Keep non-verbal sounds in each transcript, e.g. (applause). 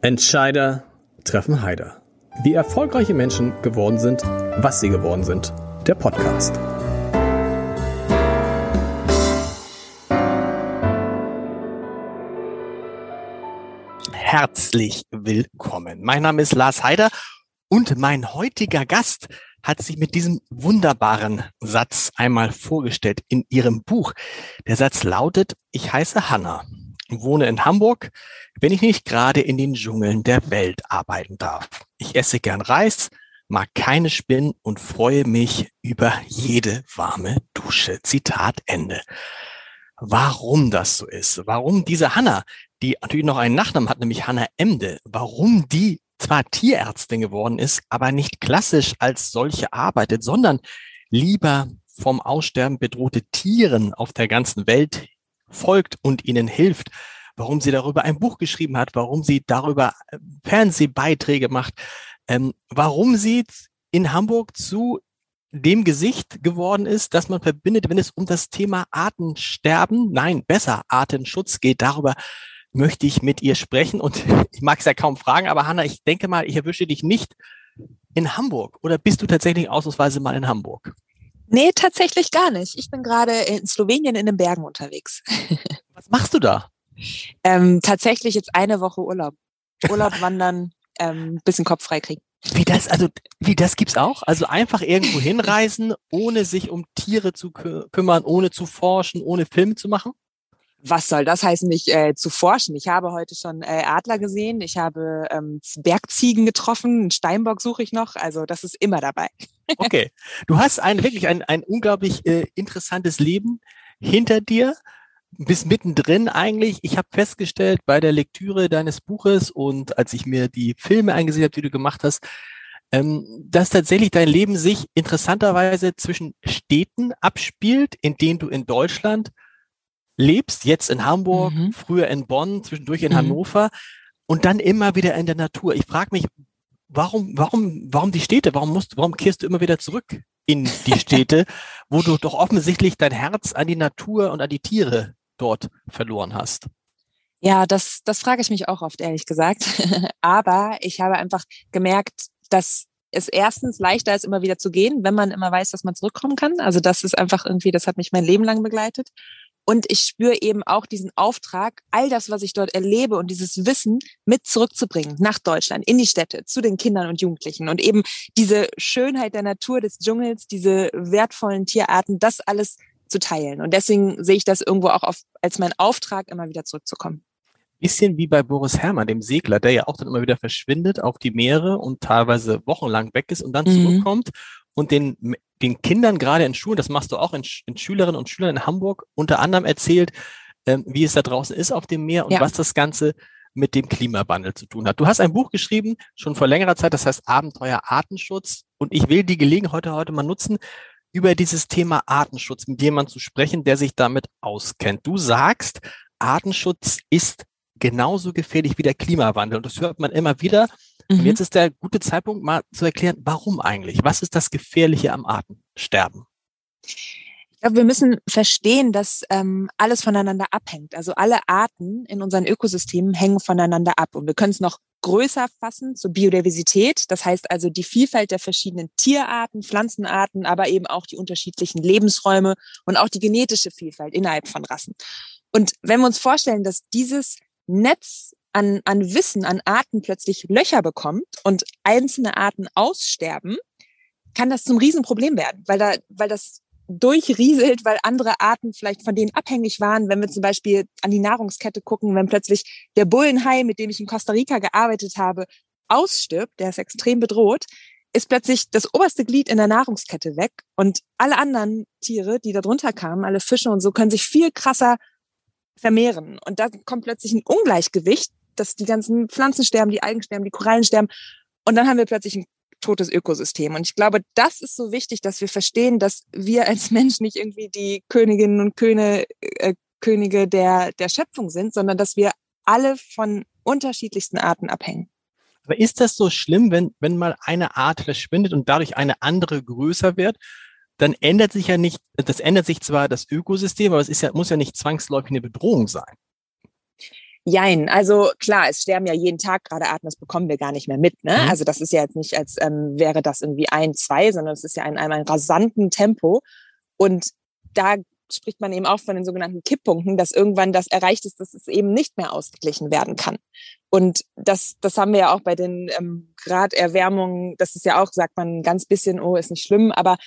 Entscheider treffen Heider. Wie erfolgreiche Menschen geworden sind, was sie geworden sind. Der Podcast. Herzlich willkommen. Mein Name ist Lars Heider und mein heutiger Gast hat sich mit diesem wunderbaren Satz einmal vorgestellt in ihrem Buch. Der Satz lautet, ich heiße Hanna wohne in Hamburg, wenn ich nicht gerade in den Dschungeln der Welt arbeiten darf. Ich esse gern Reis, mag keine Spinnen und freue mich über jede warme Dusche. Zitat Ende. Warum das so ist, warum diese Hanna, die natürlich noch einen Nachnamen hat, nämlich Hanna Emde, warum die zwar Tierärztin geworden ist, aber nicht klassisch als solche arbeitet, sondern lieber vom Aussterben bedrohte Tieren auf der ganzen Welt folgt und ihnen hilft, warum sie darüber ein Buch geschrieben hat, warum sie darüber äh, Fernsehbeiträge macht, ähm, warum sie in Hamburg zu dem Gesicht geworden ist, das man verbindet, wenn es um das Thema Artensterben, nein, besser Artenschutz geht. Darüber möchte ich mit ihr sprechen und (laughs) ich mag es ja kaum fragen, aber Hanna, ich denke mal, ich erwische dich nicht in Hamburg oder bist du tatsächlich ausnahmsweise mal in Hamburg? Nee, tatsächlich gar nicht. Ich bin gerade in Slowenien in den Bergen unterwegs. (laughs) Was machst du da? Ähm, tatsächlich jetzt eine Woche Urlaub. Urlaub (laughs) wandern, ähm, bisschen Kopf frei kriegen. Wie das, also, wie das gibt's auch? Also einfach irgendwo hinreisen, ohne sich um Tiere zu kü kümmern, ohne zu forschen, ohne Filme zu machen? Was soll das heißen, mich äh, zu forschen? Ich habe heute schon äh, Adler gesehen, ich habe ähm, Bergziegen getroffen, einen Steinbock suche ich noch, also das ist immer dabei. okay, du hast ein wirklich ein, ein unglaublich äh, interessantes Leben hinter dir, bist mittendrin eigentlich. Ich habe festgestellt bei der Lektüre deines Buches und als ich mir die Filme eingesehen habe, die du gemacht hast, ähm, dass tatsächlich dein Leben sich interessanterweise zwischen Städten abspielt, in denen du in Deutschland lebst, jetzt in Hamburg, mhm. früher in Bonn, zwischendurch in mhm. Hannover und dann immer wieder in der Natur. Ich frage mich, warum, warum, warum die Städte? Warum musst, warum kehrst du immer wieder zurück in die (laughs) Städte, wo du doch offensichtlich dein Herz an die Natur und an die Tiere dort verloren hast? Ja, das, das frage ich mich auch oft, ehrlich gesagt. (laughs) Aber ich habe einfach gemerkt, dass es erstens leichter ist, immer wieder zu gehen, wenn man immer weiß, dass man zurückkommen kann. Also das ist einfach irgendwie, das hat mich mein Leben lang begleitet. Und ich spüre eben auch diesen Auftrag, all das, was ich dort erlebe und dieses Wissen mit zurückzubringen nach Deutschland, in die Städte, zu den Kindern und Jugendlichen und eben diese Schönheit der Natur, des Dschungels, diese wertvollen Tierarten, das alles zu teilen. Und deswegen sehe ich das irgendwo auch auf, als mein Auftrag, immer wieder zurückzukommen. Bisschen wie bei Boris Herrmann, dem Segler, der ja auch dann immer wieder verschwindet auf die Meere und teilweise wochenlang weg ist und dann mhm. zurückkommt und den den Kindern gerade in Schulen, das machst du auch in, in Schülerinnen und Schülern in Hamburg, unter anderem erzählt, ähm, wie es da draußen ist auf dem Meer und ja. was das Ganze mit dem Klimawandel zu tun hat. Du hast ein Buch geschrieben, schon vor längerer Zeit, das heißt Abenteuer Artenschutz. Und ich will die Gelegenheit heute, heute mal nutzen, über dieses Thema Artenschutz mit jemandem zu sprechen, der sich damit auskennt. Du sagst, Artenschutz ist genauso gefährlich wie der Klimawandel. Und das hört man immer wieder. Mhm. Und jetzt ist der gute Zeitpunkt, mal zu erklären, warum eigentlich? Was ist das Gefährliche am Artensterben? Ich glaube, wir müssen verstehen, dass ähm, alles voneinander abhängt. Also alle Arten in unseren Ökosystemen hängen voneinander ab. Und wir können es noch größer fassen zur Biodiversität. Das heißt also die Vielfalt der verschiedenen Tierarten, Pflanzenarten, aber eben auch die unterschiedlichen Lebensräume und auch die genetische Vielfalt innerhalb von Rassen. Und wenn wir uns vorstellen, dass dieses Netz an, an Wissen, an Arten plötzlich Löcher bekommt und einzelne Arten aussterben, kann das zum Riesenproblem werden, weil da, weil das durchrieselt, weil andere Arten vielleicht von denen abhängig waren. Wenn wir zum Beispiel an die Nahrungskette gucken, wenn plötzlich der Bullenhai, mit dem ich in Costa Rica gearbeitet habe, ausstirbt, der ist extrem bedroht, ist plötzlich das oberste Glied in der Nahrungskette weg und alle anderen Tiere, die da drunter kamen, alle Fische und so, können sich viel krasser vermehren. Und da kommt plötzlich ein Ungleichgewicht, dass die ganzen Pflanzen sterben, die Algen sterben, die Korallen sterben. Und dann haben wir plötzlich ein totes Ökosystem. Und ich glaube, das ist so wichtig, dass wir verstehen, dass wir als (laughs) Mensch nicht irgendwie die Königinnen und Köne, äh, Könige der, der Schöpfung sind, sondern dass wir alle von unterschiedlichsten Arten abhängen. Aber ist das so schlimm, wenn, wenn mal eine Art verschwindet und dadurch eine andere größer wird? Dann ändert sich ja nicht, das ändert sich zwar das Ökosystem, aber es ist ja, muss ja nicht zwangsläufig eine Bedrohung sein. Jein, also klar, es sterben ja jeden Tag gerade Arten, das bekommen wir gar nicht mehr mit. Ne? Mhm. Also das ist ja jetzt nicht, als ähm, wäre das irgendwie ein, zwei, sondern es ist ja in einem, einem rasanten Tempo. Und da spricht man eben auch von den sogenannten Kipppunkten, dass irgendwann das erreicht ist, dass es eben nicht mehr ausgeglichen werden kann. Und das, das haben wir ja auch bei den ähm, Graderwärmungen, das ist ja auch, sagt man ein ganz bisschen, oh, ist nicht schlimm, aber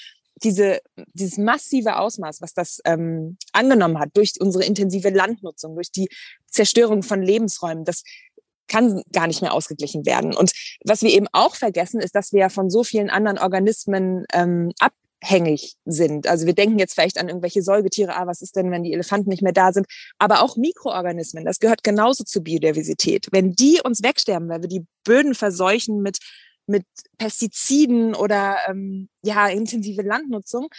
diese, dieses massive Ausmaß, was das ähm, angenommen hat durch unsere intensive Landnutzung, durch die Zerstörung von Lebensräumen, das kann gar nicht mehr ausgeglichen werden. Und was wir eben auch vergessen, ist, dass wir ja von so vielen anderen Organismen ähm, abhängig sind. Also wir denken jetzt vielleicht an irgendwelche Säugetiere, ah, was ist denn, wenn die Elefanten nicht mehr da sind? Aber auch Mikroorganismen, das gehört genauso zur Biodiversität. Wenn die uns wegsterben, weil wir die Böden verseuchen mit mit Pestiziden oder ähm, ja intensive Landnutzung,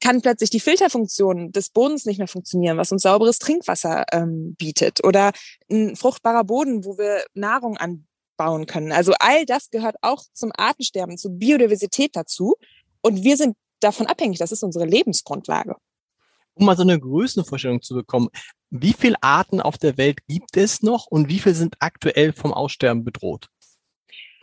kann plötzlich die Filterfunktion des Bodens nicht mehr funktionieren, was uns sauberes Trinkwasser ähm, bietet oder ein fruchtbarer Boden, wo wir Nahrung anbauen können. Also all das gehört auch zum Artensterben, zur Biodiversität dazu. Und wir sind davon abhängig. Das ist unsere Lebensgrundlage. Um mal so eine Größenvorstellung zu bekommen, wie viele Arten auf der Welt gibt es noch und wie viele sind aktuell vom Aussterben bedroht?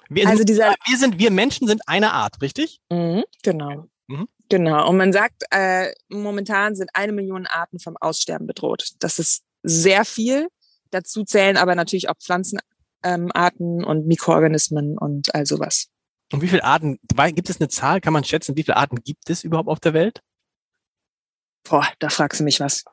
Wir Also sind, dieser- wir sind, wir Menschen sind eine Art, richtig? Mhm, genau. Mhm. Genau. Und man sagt, äh, momentan sind eine Million Arten vom Aussterben bedroht. Das ist sehr viel. Dazu zählen aber natürlich auch Pflanzenarten ähm, und Mikroorganismen und all sowas. Und wie viele Arten, gibt es eine Zahl, kann man schätzen, wie viele Arten gibt es überhaupt auf der Welt? Boah, da fragst du mich was.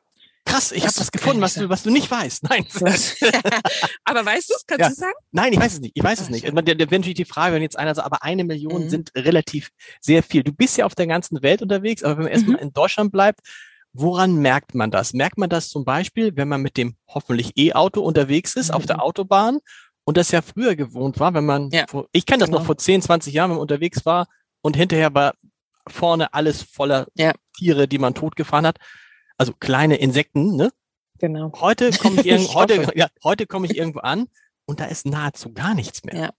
Krass, ich habe was gefunden, was du, was du nicht weißt. (laughs) Nein, (laughs) aber weißt du es? Kannst Ja. du sagen? nein, ich weiß es nicht. Ich weiß es Ach, nicht. schade. Der, der natürlich die Frage, wenn jetzt einer sagt, aber eine Million Mhm. sind relativ sehr viel. Du bist ja auf der ganzen Welt unterwegs, aber wenn man erstmal Mhm. in Deutschland bleibt, woran merkt man das? Merkt man das zum Beispiel, wenn man mit dem hoffentlich E-Auto unterwegs ist auf der Mhm. Autobahn und das ja früher gewohnt war, wenn man, Ja, vor, ich kenne das noch genau. vor 10, 20 Jahren, wenn man unterwegs war und hinterher war vorne alles voller Ja. Tiere, die man totgefahren hat. Also kleine Insekten, ne? Genau. Heute komme ich, (laughs) irgend, heute, ja, heute komme ich irgendwo an und da ist nahezu gar nichts mehr. Ja.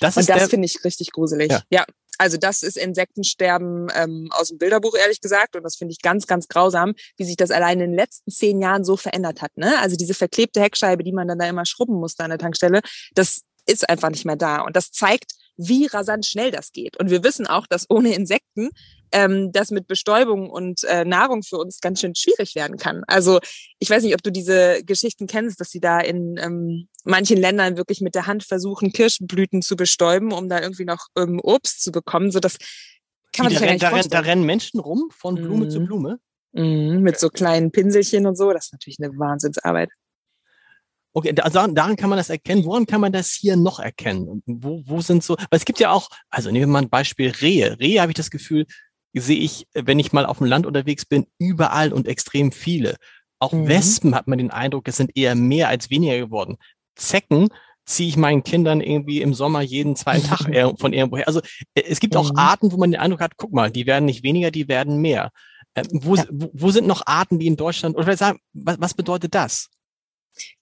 Das Und ist das finde ich richtig gruselig. Ja. Ja. Also das ist Insektensterben ähm, aus dem Bilderbuch, ehrlich gesagt. Und das finde ich ganz, ganz grausam, wie sich das allein in den letzten zehn Jahren so verändert hat. Ne? Also diese verklebte Heckscheibe, die man dann da immer schrubben musste an der Tankstelle, das ist einfach nicht mehr da. Und das zeigt, wie rasant schnell das geht. Und wir wissen auch, dass ohne Insekten ähm, das mit Bestäubung und äh, Nahrung für uns ganz schön schwierig werden kann. Also ich weiß nicht, ob du diese Geschichten kennst, dass sie da in ähm, manchen Ländern wirklich mit der Hand versuchen, Kirschblüten zu bestäuben, um da irgendwie noch ähm, Obst zu bekommen. So das kann man da, sich ja gar renn- nicht da, da rennen Menschen rum von Blume zu Mhm. Blume. Mhm, mit so kleinen Pinselchen und so. Das ist natürlich eine Wahnsinnsarbeit. Okay, da, also daran kann man das erkennen. Woran kann man das hier noch erkennen? Wo, wo sind so, weil es gibt ja auch, also nehmen wir mal ein Beispiel Rehe. Rehe habe ich das Gefühl, sehe ich, wenn ich mal auf dem Land unterwegs bin, überall und extrem viele. Auch Mhm. Wespen hat man den Eindruck, es sind eher mehr als weniger geworden. Zecken ziehe ich meinen Kindern irgendwie im Sommer jeden zweiten Tag (laughs) von irgendwo her. Also äh, es gibt auch Mhm. Arten, wo man den Eindruck hat, guck mal, die werden nicht weniger, die werden mehr. Äh, wo, Ja. wo, wo sind noch Arten, die in Deutschland, oder vielleicht sagen, was, was bedeutet das?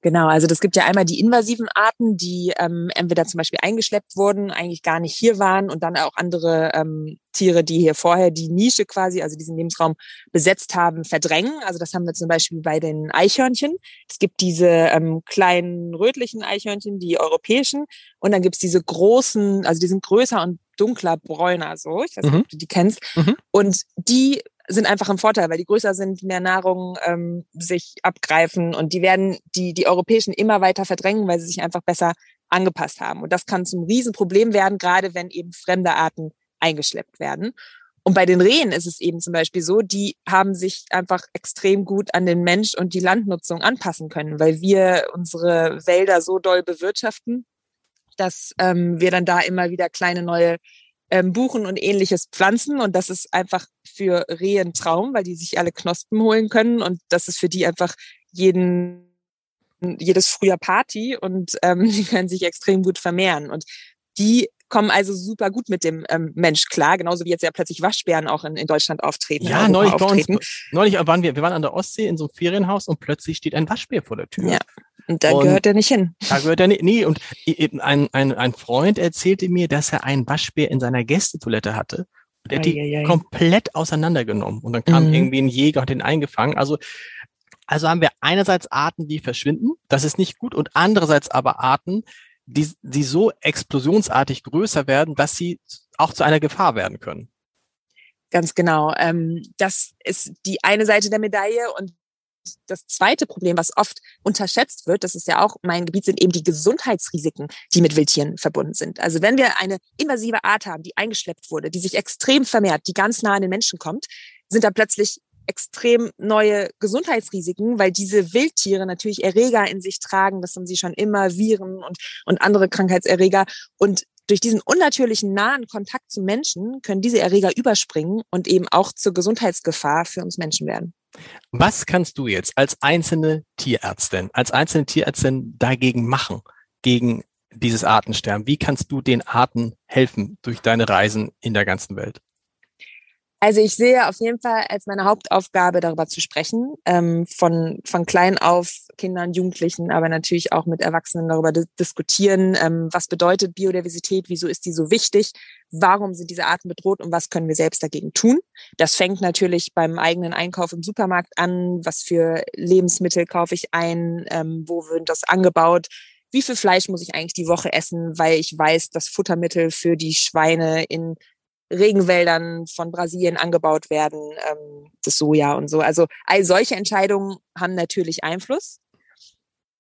Genau, also das gibt ja einmal die invasiven Arten, die ähm, entweder zum Beispiel eingeschleppt wurden, eigentlich gar nicht hier waren und dann auch andere ähm, Tiere, die hier vorher die Nische quasi, also diesen Lebensraum besetzt haben, verdrängen. Also das haben wir zum Beispiel bei den Eichhörnchen. Es gibt diese ähm, kleinen rötlichen Eichhörnchen, die europäischen, und dann gibt's diese großen, also die sind größer und dunkler bräuner so. Ich weiß nicht, Mhm. ob du die kennst. Mhm. Und die sind einfach im Vorteil, weil die größer sind, mehr Nahrung ähm, sich abgreifen und die werden die, die europäischen immer weiter verdrängen, weil sie sich einfach besser angepasst haben. Und das kann zum Riesenproblem werden, gerade wenn eben fremde Arten eingeschleppt werden. Und bei den Rehen ist es eben zum Beispiel so, die haben sich einfach extrem gut an den Mensch und die Landnutzung anpassen können, weil wir unsere Wälder so doll bewirtschaften, dass ähm, wir dann da immer wieder kleine neue ähm, Buchen und ähnliches pflanzen. Und das ist einfach für Rehe ein Traum, weil die sich alle Knospen holen können. Und das ist für die einfach jeden, jedes Frühjahr Party und ähm, (laughs) die können sich extrem gut vermehren. Und die kommen also super gut mit dem ähm, Mensch klar, genauso wie jetzt ja plötzlich Waschbären auch in, in Deutschland auftreten. Ja, neulich auftreten. uns, neulich waren wir, wir waren an der Ostsee in so einem Ferienhaus und plötzlich steht ein Waschbär vor der Tür. Ja. Und da Und- gehört er nicht hin. Da gehört er nicht. Nee, und ein, ein, ein Freund erzählte mir, dass er einen Waschbär in seiner Gästetoilette hatte. Und er hat die komplett auseinandergenommen. Und dann kam Mhm. irgendwie ein Jäger und hat den eingefangen. Also Also haben wir einerseits Arten, die verschwinden, das ist nicht gut, und andererseits aber Arten, die, die so explosionsartig größer werden, dass sie auch zu einer Gefahr werden können. Ganz genau. Ähm, das ist die eine Seite der Medaille und das zweite Problem, was oft unterschätzt wird, das ist ja auch mein Gebiet, sind eben die Gesundheitsrisiken, die mit Wildtieren verbunden sind. Also wenn wir eine invasive Art haben, die eingeschleppt wurde, die sich extrem vermehrt, die ganz nah an den Menschen kommt, sind da plötzlich extrem neue Gesundheitsrisiken, weil diese Wildtiere natürlich Erreger in sich tragen. Das haben sie schon immer, Viren und, und andere Krankheitserreger. Und durch diesen unnatürlichen nahen Kontakt zu Menschen können diese Erreger überspringen und eben auch zur Gesundheitsgefahr für uns Menschen werden. Was kannst du jetzt als einzelne Tierärztin, als einzelne Tierärztin dagegen machen, gegen dieses Artensterben? Wie kannst du den Arten helfen durch deine Reisen in der ganzen Welt? Also ich sehe auf jeden Fall als meine Hauptaufgabe darüber zu sprechen, ähm, von, von klein auf Kindern, Jugendlichen, aber natürlich auch mit Erwachsenen darüber diskutieren, ähm, was bedeutet Biodiversität, wieso ist die so wichtig, warum sind diese Arten bedroht und was können wir selbst dagegen tun. Das fängt natürlich beim eigenen Einkauf im Supermarkt an, was für Lebensmittel kaufe ich ein, ähm, wo wird das angebaut, wie viel Fleisch muss ich eigentlich die Woche essen, weil ich weiß, dass Futtermittel für die Schweine in Regenwäldern von Brasilien angebaut werden, ähm, das Soja und so. Also all solche Entscheidungen haben natürlich Einfluss.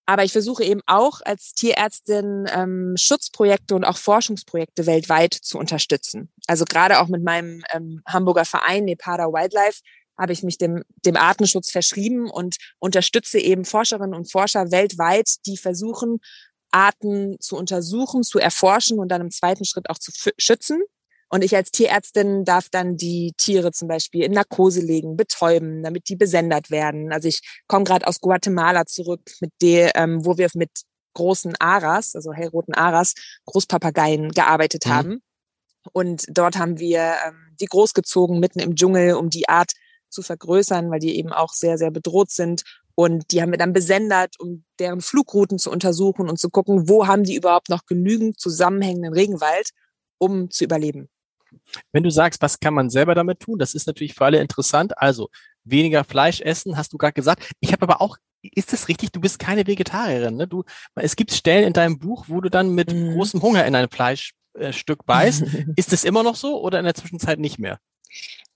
Aber ich versuche eben auch als Tierärztin ähm, Schutzprojekte und auch Forschungsprojekte weltweit zu unterstützen. Also gerade auch mit meinem ähm, Hamburger Verein Nepada Wildlife habe ich mich dem, dem Artenschutz verschrieben und unterstütze eben Forscherinnen und Forscher weltweit, die versuchen, Arten zu untersuchen, zu erforschen und dann im zweiten Schritt auch zu schützen. Und ich als Tierärztin darf dann die Tiere zum Beispiel in Narkose legen, betäuben, damit die besendet werden. Also ich komme gerade aus Guatemala zurück, mit der, ähm, wo wir mit großen Aras, also hellroten Aras, Großpapageien gearbeitet mhm. haben. Und dort haben wir ähm, die großgezogen mitten im Dschungel, um die Art zu vergrößern, weil die eben auch sehr, sehr bedroht sind. Und die haben wir dann besendert, um deren Flugrouten zu untersuchen und zu gucken, wo haben die überhaupt noch genügend zusammenhängenden Regenwald, um zu überleben. Wenn du sagst, was kann man selber damit tun, das ist natürlich für alle interessant. Also weniger Fleisch essen, hast du gerade gesagt. Ich habe aber auch, ist es richtig, du bist keine Vegetarierin. Ne? Du, es gibt Stellen in deinem Buch, wo du dann mit mhm. großem Hunger in ein Fleischstück beißt. (laughs) ist es immer noch so oder in der Zwischenzeit nicht mehr?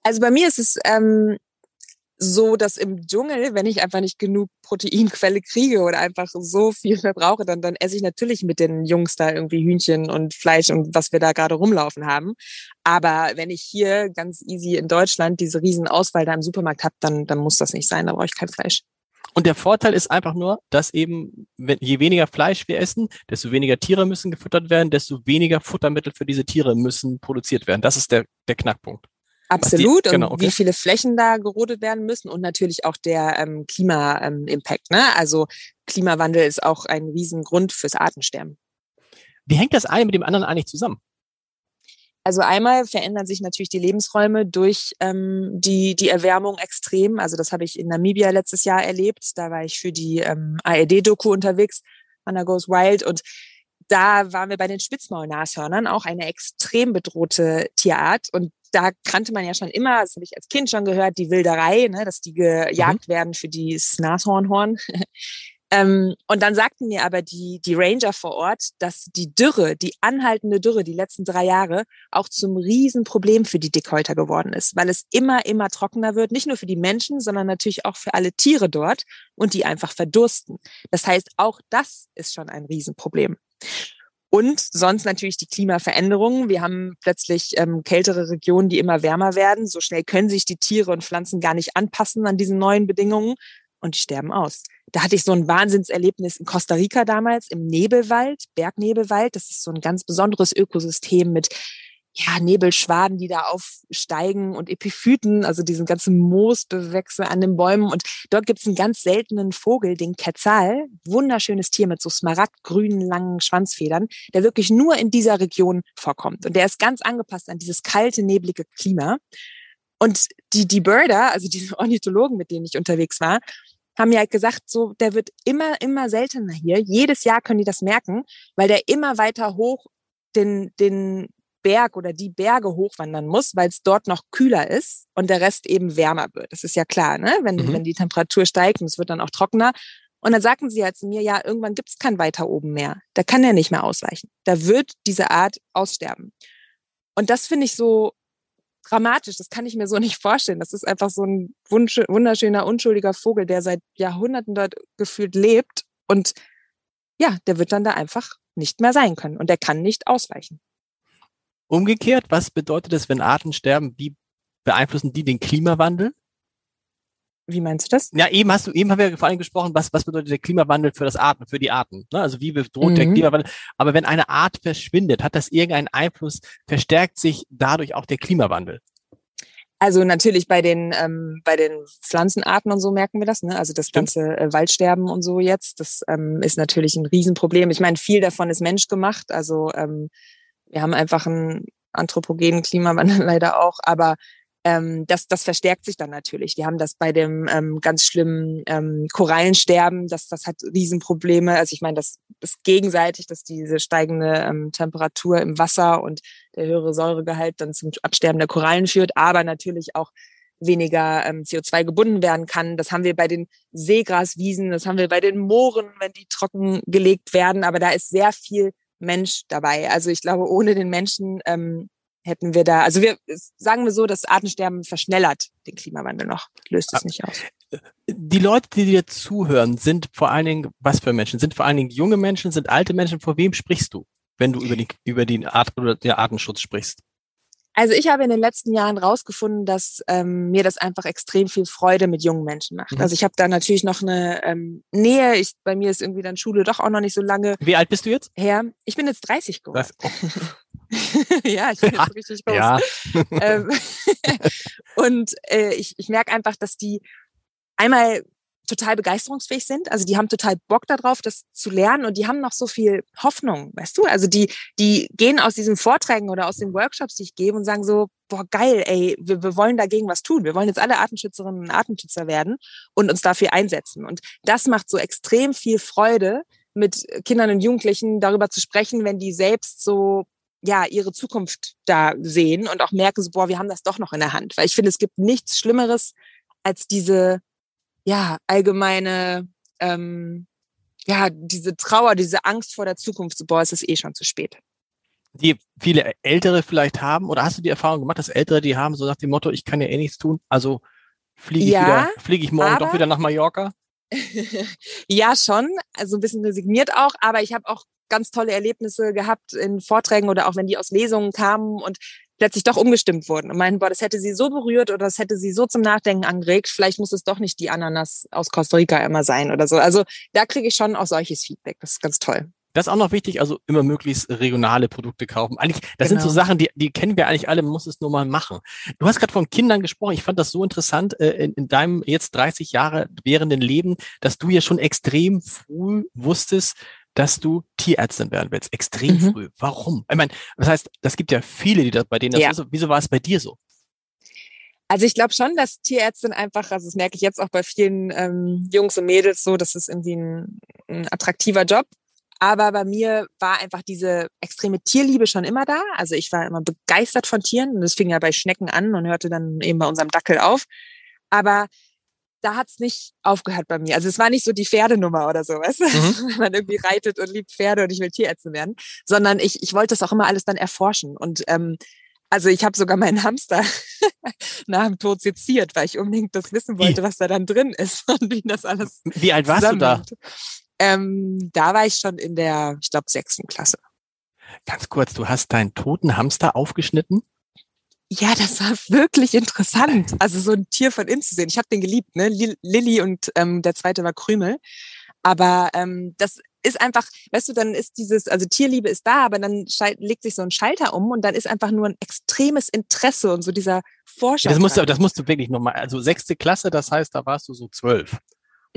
Also bei mir ist es ähm, so, dass im Dschungel, wenn ich einfach nicht genug Proteinquelle kriege oder einfach so viel verbrauche, dann, dann esse ich natürlich mit den Jungs da irgendwie Hühnchen und Fleisch und was wir da gerade rumlaufen haben. Aber wenn ich hier ganz easy in Deutschland diese riesen Auswahl da im Supermarkt habe, dann, dann muss das nicht sein, da brauche ich kein Fleisch. Und der Vorteil ist einfach nur, dass eben, wenn, je weniger Fleisch wir essen, desto weniger Tiere müssen gefüttert werden, desto weniger Futtermittel für diese Tiere müssen produziert werden. Das ist der, der Knackpunkt. Absolut. Die, genau, okay. und wie viele Flächen da gerodet werden müssen und natürlich auch der ähm, Klima-Impact. Ähm, ne? Also Klimawandel ist auch ein Riesengrund fürs Artensterben. Wie hängt das eine mit dem anderen eigentlich zusammen? Also einmal verändern sich natürlich die Lebensräume durch ähm, die, die Erwärmung extrem. Also das habe ich in Namibia letztes Jahr erlebt. Da war ich für die ähm, ARD-Doku unterwegs, Anna Goes Wild. Und da waren wir bei den Spitzmaulnashörnern, auch eine extrem bedrohte Tierart. Und da kannte man ja schon immer, das habe ich als Kind schon gehört, die Wilderei, ne, dass die gejagt mhm. werden für dieses Nashornhorn. (laughs) ähm, und dann sagten mir aber die, die Ranger vor Ort, dass die Dürre, die anhaltende Dürre, die letzten drei Jahre, auch zum Riesenproblem für die Dickhäuter geworden ist, weil es immer, immer trockener wird, nicht nur für die Menschen, sondern natürlich auch für alle Tiere dort und die einfach verdursten. Das heißt, auch das ist schon ein Riesenproblem. Und sonst natürlich die Klimaveränderungen. Wir haben plötzlich ähm, kältere Regionen, die immer wärmer werden. So schnell können sich die Tiere und Pflanzen gar nicht anpassen an diese neuen Bedingungen und die sterben aus. Da hatte ich so ein Wahnsinnserlebnis in Costa Rica damals im Nebelwald, Bergnebelwald. Das ist so ein ganz besonderes Ökosystem mit ja, Nebelschwaden, die da aufsteigen und Epiphyten, also diesen ganzen Moosbewächse an den Bäumen. Und dort gibt es einen ganz seltenen Vogel, den Quetzal, wunderschönes Tier mit so smaragdgrünen, langen Schwanzfedern, der wirklich nur in dieser Region vorkommt. Und der ist ganz angepasst an dieses kalte, neblige Klima. Und die, die Birder, also diese (laughs) Ornithologen, mit denen ich unterwegs war, haben ja halt gesagt, so, der wird immer, immer seltener hier. Jedes Jahr können die das merken, weil der immer weiter hoch den, den Berg oder die Berge hochwandern muss, weil es dort noch kühler ist und der Rest eben wärmer wird. Das ist ja klar, ne? Wenn, mhm. wenn die Temperatur steigt und es wird dann auch trockener. Und dann sagten sie halt zu mir, ja, irgendwann gibt es kein weiter oben mehr. Da kann er nicht mehr ausweichen. Da wird diese Art aussterben. Und das finde ich so dramatisch. Das kann ich mir so nicht vorstellen. Das ist einfach so ein wunderschöner, unschuldiger Vogel, der seit Jahrhunderten dort gefühlt lebt. Und ja, der wird dann da einfach nicht mehr sein können. Und der kann nicht ausweichen. Umgekehrt, was bedeutet es, wenn Arten sterben? Wie beeinflussen die den Klimawandel? Wie meinst du das? Ja, eben hast du, eben haben wir vor allem gesprochen, was, was bedeutet der Klimawandel für das Arten, für die Arten? Ne? Also wie bedroht mhm. der Klimawandel? Aber wenn eine Art verschwindet, hat das irgendeinen Einfluss, verstärkt sich dadurch auch der Klimawandel? Also natürlich bei den ähm, bei den Pflanzenarten und so merken wir das. Ne? Also das Stimmt. ganze äh, Waldsterben und so jetzt, das ähm, ist natürlich ein Riesenproblem. Ich meine, viel davon ist menschgemacht. Also ähm, wir haben einfach einen anthropogenen Klimawandel (laughs) leider auch, aber ähm, das, das verstärkt sich dann natürlich. Wir haben das bei dem ähm, ganz schlimmen ähm, Korallensterben, das, das hat Riesenprobleme. Also ich meine, das ist gegenseitig, dass diese steigende ähm, Temperatur im Wasser und der höhere Säuregehalt dann zum Absterben der Korallen führt, aber natürlich auch weniger ähm, CO2 gebunden werden kann. Das haben wir bei den Seegraswiesen, das haben wir bei den Mooren, wenn die trocken gelegt werden. Aber da ist sehr viel Mensch dabei. Also ich glaube, ohne den Menschen ähm, hätten wir da, also wir sagen wir so, das Artensterben verschnellert den Klimawandel noch, löst es ah, nicht aus. Die Leute, die dir zuhören, sind vor allen Dingen, was für Menschen? Sind vor allen Dingen junge Menschen, sind alte Menschen? Vor wem sprichst du, wenn du über die, über die Art oder den Artenschutz sprichst? Also ich habe in den letzten Jahren rausgefunden, dass ähm, mir das einfach extrem viel Freude mit jungen Menschen macht. Mhm. Also ich habe da natürlich noch eine ähm, Nähe. Ich, bei mir ist irgendwie dann Schule doch auch noch nicht so lange. Wie alt bist du jetzt? Her. Ich bin jetzt 30 geworden. Oh. (laughs) ja, ich bin ja, jetzt richtig groß. Ja. ähm, (laughs) und äh, ich, ich merke einfach, dass die einmal total begeisterungsfähig sind. Also die haben total Bock darauf, das zu lernen und die haben noch so viel Hoffnung, weißt du? Also die, die gehen aus diesen Vorträgen oder aus den Workshops, die ich gebe und sagen so, boah, geil, ey, wir, wir wollen dagegen was tun. Wir wollen jetzt alle Artenschützerinnen und Artenschützer werden und uns dafür einsetzen. Und das macht so extrem viel Freude, mit Kindern und Jugendlichen darüber zu sprechen, wenn die selbst so ja, ihre Zukunft da sehen und auch merken so, boah, wir haben das doch noch in der Hand. Weil ich finde, es gibt nichts Schlimmeres als diese, ja, allgemeine, ähm, ja, diese Trauer, diese Angst vor der Zukunft, so, boah, es ist eh schon zu spät. Die viele Ältere vielleicht haben, oder hast du die Erfahrung gemacht, dass Ältere die haben, so nach dem Motto, ich kann ja eh nichts tun, also fliege ich ja, wieder, fliege ich morgen doch wieder nach Mallorca? (laughs) ja, schon, also ein bisschen resigniert auch, aber ich habe auch ganz tolle Erlebnisse gehabt in Vorträgen oder auch wenn die aus Lesungen kamen und plötzlich doch umgestimmt wurden und meinen, boah, das hätte sie so berührt oder das hätte sie so zum Nachdenken angeregt, vielleicht muss es doch nicht die Ananas aus Costa Rica immer sein oder so. Also da kriege ich schon auch solches Feedback. Das ist ganz toll. Das ist auch noch wichtig, also immer möglichst regionale Produkte kaufen. Eigentlich, das genau. sind so genau. Sachen, die, die kennen wir eigentlich alle, man muss es nur mal machen. Du hast gerade von Kindern gesprochen, ich fand das so interessant äh, in, in deinem jetzt 30 Jahre währenden Leben, dass du ja schon extrem früh wusstest, dass du Tierärztin werden willst. Extrem mhm. früh. Warum? Ich meine, das heißt, das gibt ja viele, die das bei denen das ja. so. Wieso war es bei dir so? Also ich glaube schon, dass Tierärztin einfach, also das merke ich jetzt auch bei vielen ähm, Jungs und Mädels so, das ist irgendwie ein, ein attraktiver Job. Aber bei mir war einfach diese extreme Tierliebe schon immer da. Also ich war immer begeistert von Tieren. Und das fing ja bei Schnecken an und hörte dann eben bei unserem Dackel auf. Aber da hat's nicht aufgehört bei mir. Also es war nicht so die Pferdenummer oder so, weißt du? Mhm. Wenn man irgendwie reitet und liebt Pferde und ich will Tierärztin werden, sondern ich, ich wollte das auch immer alles dann erforschen. Und ähm, also ich habe sogar meinen Hamster (laughs) nach dem Tod seziert, weil ich unbedingt das wissen wollte, was da dann drin ist (laughs) und wie das alles. Wie alt warst du da? Ähm, da war ich schon in der, ich glaube, sechsten Klasse. Ganz kurz, du hast deinen toten Hamster aufgeschnitten? Ja, das war wirklich interessant. Also so ein Tier von innen zu sehen. Ich habe den geliebt, ne? Lilly und ähm, der zweite war Krümel. Aber ähm, das ist einfach, weißt du, dann ist dieses, also Tierliebe ist da, aber dann legt sich so ein Schalter um und dann ist einfach nur ein extremes Interesse und so dieser Forscher. Das musst du, das musst du wirklich nochmal, also sechste Klasse, das heißt, da warst du so zwölf.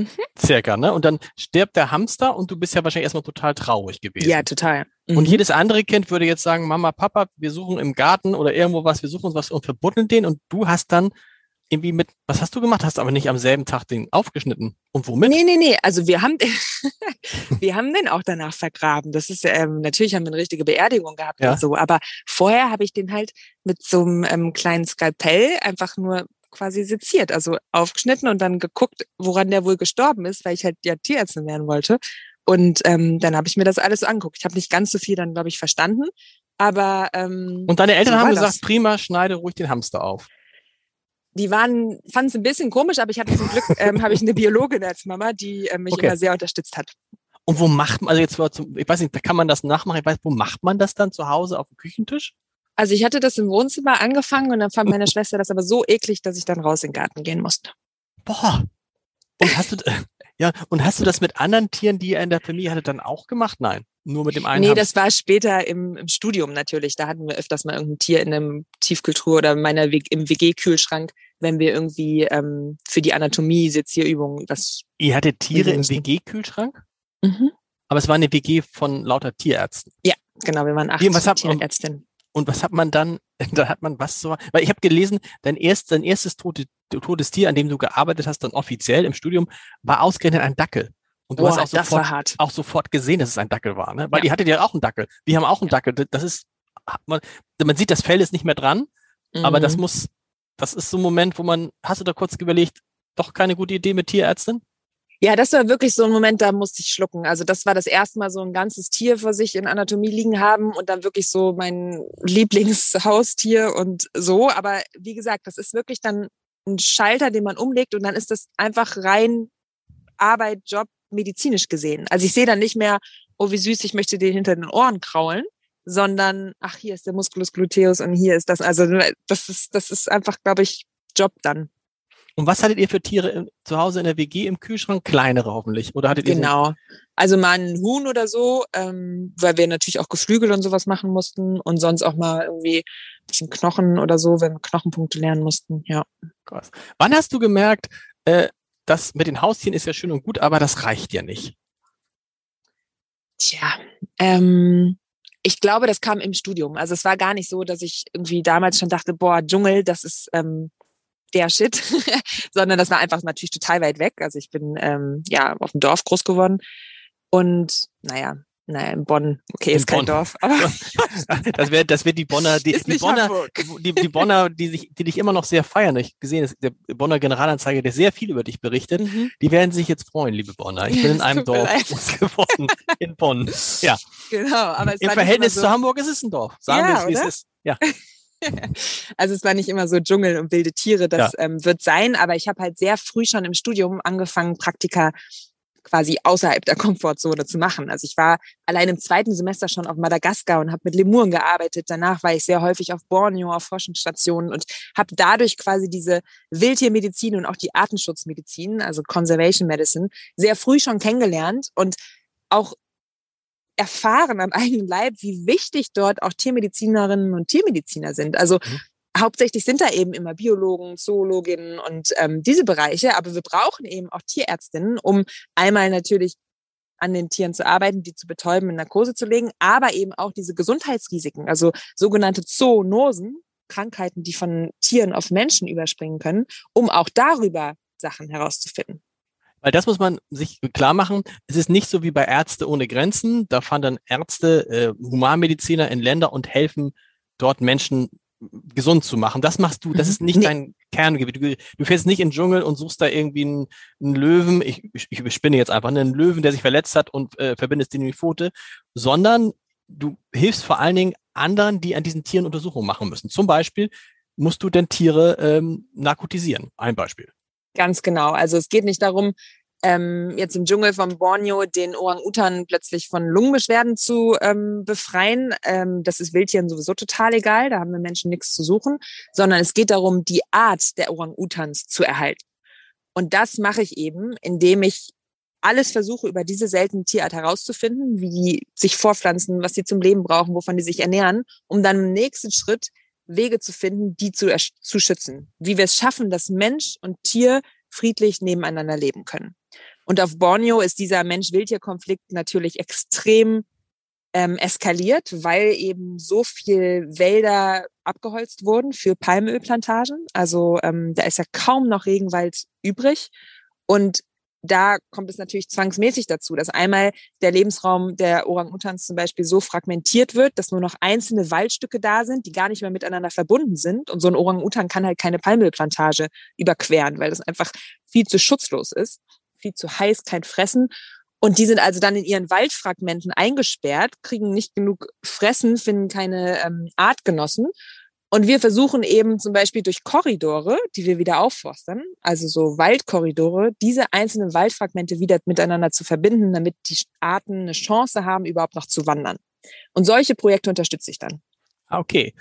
Mhm. Circa, ne? Und dann stirbt der Hamster und du bist ja wahrscheinlich erstmal total traurig gewesen. Ja, total. Mhm. Und jedes andere Kind würde jetzt sagen, Mama, Papa, wir suchen im Garten oder irgendwo was, wir suchen uns was und verbuddeln den und du hast dann irgendwie mit, was hast du gemacht? Hast aber nicht am selben Tag den aufgeschnitten. Und womit? Nee, nee, nee. Also wir haben, den, (laughs) wir haben den auch danach vergraben. Das ist, ähm, natürlich haben wir eine richtige Beerdigung gehabt Ja. und so. Aber vorher habe ich den halt mit so einem ähm, kleinen Skalpell einfach nur quasi seziert, also aufgeschnitten und dann geguckt, woran der wohl gestorben ist, weil ich halt ja Tierärztin werden wollte. Und ähm, dann habe ich mir das alles so angeguckt. Ich habe nicht ganz so viel dann, glaube ich, verstanden. Aber ähm, Und deine Eltern so haben gesagt, das. prima, schneide ruhig den Hamster auf. die waren, fanden es ein bisschen komisch, aber ich hatte zum Glück, ähm, habe ich eine Biologin als Mama, die äh, mich Okay. immer sehr unterstützt hat. Und wo macht man, also jetzt, war zum- ich weiß nicht, da kann man das nachmachen, ich weiß, wo macht man das dann zu Hause auf dem Küchentisch? Also ich hatte das im Wohnzimmer angefangen und dann fand meine (laughs) Schwester das aber so eklig, dass ich dann raus in den Garten gehen musste. Boah. Und hast du, ja, und hast du das mit anderen Tieren, die ihr in der Familie hattet, dann auch gemacht? Nein. Nur mit dem einen nee, das war später im, im Studium natürlich. Da hatten wir öfters mal irgendein Tier in einem Tiefkühltruhe oder in meiner, im WG-Kühlschrank, wenn wir irgendwie ähm, für die Anatomie Sezierübungen das. Ihr hattet Tiere im. WG-Kühlschrank? Mhm. Aber es war eine WG von lauter Tierärzten. Genau, wir waren acht Tierärztinnen. Und was hat man dann, (laughs) da hat man was so, weil ich habe gelesen, dein, erst, dein erstes tote, totes Tier, an dem du gearbeitet hast, dann offiziell im Studium, war ausgerechnet ein Dackel. Und du Boah, hast auch sofort, auch sofort gesehen, dass es ein Dackel war, ne? Weil Ja. ihr hattet ja auch einen Dackel. Wir haben auch einen Dackel. Das ist, man, man sieht, das Fell ist nicht mehr dran, aber das Mhm. muss, das ist so ein Moment, wo man, hast du da kurz überlegt, doch keine gute Idee mit Tierärztin? Ja, das war wirklich so ein Moment, da musste ich schlucken. Also das war das erste Mal so ein ganzes Tier vor sich in Anatomie liegen haben und dann wirklich so mein Lieblingshaustier und so. Aber wie gesagt, das ist wirklich dann ein Schalter, den man umlegt und dann ist das einfach rein Arbeit, Job, medizinisch gesehen. Also ich sehe dann nicht mehr, oh wie süß, ich möchte den hinter den Ohren kraulen, sondern ach, hier ist der Musculus gluteus und hier ist das. Also das ist, das ist einfach, glaube ich, Job dann. Und was hattet ihr für Tiere im, zu Hause in der WG im Kühlschrank? Kleinere hoffentlich. Oder hattet ihr so- Genau. Also mal ein Huhn oder so, ähm, weil wir natürlich auch Geflügel und sowas machen mussten und sonst auch mal irgendwie ein bisschen Knochen oder so, wenn wir Knochenpunkte lernen mussten. Ja. Krass. Wann hast du gemerkt, äh, das mit den Haustieren ist ja schön und gut, aber das reicht ja nicht? Tja, ähm, ich glaube, das kam im Studium. Also es war gar nicht so, dass ich irgendwie damals schon dachte, boah, Dschungel, das ist ähm, der Shit, (laughs) sondern das war einfach natürlich total weit weg. Also ich bin ähm, ja auf dem Dorf groß geworden und naja, naja, in Bonn, okay, In ist kein Bonn. Dorf, aber (laughs) Das wird, das wird die Bonner, die, die Bonner, Hamburg. die, die Bonner, die sich, die dich immer noch sehr feiern. Ich gesehen, ist der Bonner Generalanzeiger, der sehr viel über dich berichtet. Mhm. Die werden sich jetzt freuen, liebe Bonner. Ich bin in (laughs) einem Dorf groß geworden, in Bonn. Ja, Genau, aber es im Verhältnis immer zu Hamburg ist es ein Dorf. Sagen Ja, wir es, wie es ist. Ja. So, (laughs) also es war nicht immer so Dschungel und wilde Tiere, das ähm, wird sein, aber ich habe halt sehr früh schon im Studium angefangen, Praktika quasi außerhalb der Komfortzone zu machen. Also ich war allein im zweiten Semester schon auf Madagaskar und habe mit Lemuren gearbeitet. Danach war ich sehr häufig auf Borneo, auf Forschungsstationen und habe dadurch quasi diese Wildtiermedizin und auch die Artenschutzmedizin, also Conservation Medicine, sehr früh schon kennengelernt und auch erfahren am eigenen Leib, wie wichtig dort auch Tiermedizinerinnen und Tiermediziner sind. Also Mhm. hauptsächlich sind da eben immer Biologen, Zoologinnen und ähm, diese Bereiche, aber wir brauchen eben auch Tierärztinnen, um einmal natürlich an den Tieren zu arbeiten, die zu betäuben, in Narkose zu legen, aber eben auch diese Gesundheitsrisiken, also sogenannte Zoonosen, Krankheiten, die von Tieren auf Menschen überspringen können, um auch darüber Sachen herauszufinden. Weil das muss man sich klar machen. Es ist nicht so wie bei Ärzte ohne Grenzen. Da fahren dann Ärzte, äh, Humanmediziner in Länder und helfen dort Menschen gesund zu machen. Das machst du. Das Mhm. ist nicht Nee. dein Kerngebiet. Du, du fährst nicht in den Dschungel und suchst da irgendwie einen, einen Löwen. Ich, ich, ich überspinne jetzt einfach einen Löwen, der sich verletzt hat und äh, verbindest den in die Pfote, sondern du hilfst vor allen Dingen anderen, die an diesen Tieren Untersuchungen machen müssen. Zum Beispiel musst du denn Tiere ähm, narkotisieren. Ein Beispiel. Ganz genau. Also es geht nicht darum, ähm, jetzt im Dschungel von Borneo den Orang-Utan plötzlich von Lungenbeschwerden zu ähm, befreien. Ähm, das ist Wildtieren sowieso total egal, da haben wir Menschen nichts zu suchen, sondern es geht darum, die Art der Orang-Utans zu erhalten. Und das mache ich eben, indem ich alles versuche, über diese seltene Tierart herauszufinden, wie die sich vorpflanzen, was sie zum Leben brauchen, wovon die sich ernähren, um dann im nächsten Schritt Wege zu finden, die zu, zu schützen. Wie wir es schaffen, dass Mensch und Tier friedlich nebeneinander leben können. Und auf Borneo ist dieser Mensch-Wildtier-Konflikt natürlich extrem ähm, eskaliert, weil eben so viel Wälder abgeholzt wurden für Palmölplantagen. Also ähm, da ist ja kaum noch Regenwald übrig. Und da kommt es natürlich zwangsmäßig dazu, dass einmal der Lebensraum der Orang-Utans zum Beispiel so fragmentiert wird, dass nur noch einzelne Waldstücke da sind, die gar nicht mehr miteinander verbunden sind. Und so ein Orang-Utan kann halt keine Palmölplantage überqueren, weil das einfach viel zu schutzlos ist, viel zu heiß, kein Fressen. Und die sind also dann in ihren Waldfragmenten eingesperrt, kriegen nicht genug Fressen, finden keine ähm, Artgenossen. Und wir versuchen eben zum Beispiel durch Korridore, die wir wieder aufforstern, also so Waldkorridore, diese einzelnen Waldfragmente wieder miteinander zu verbinden, damit die Arten eine Chance haben, überhaupt noch zu wandern. Und solche Projekte unterstütze ich dann. Ah, okay.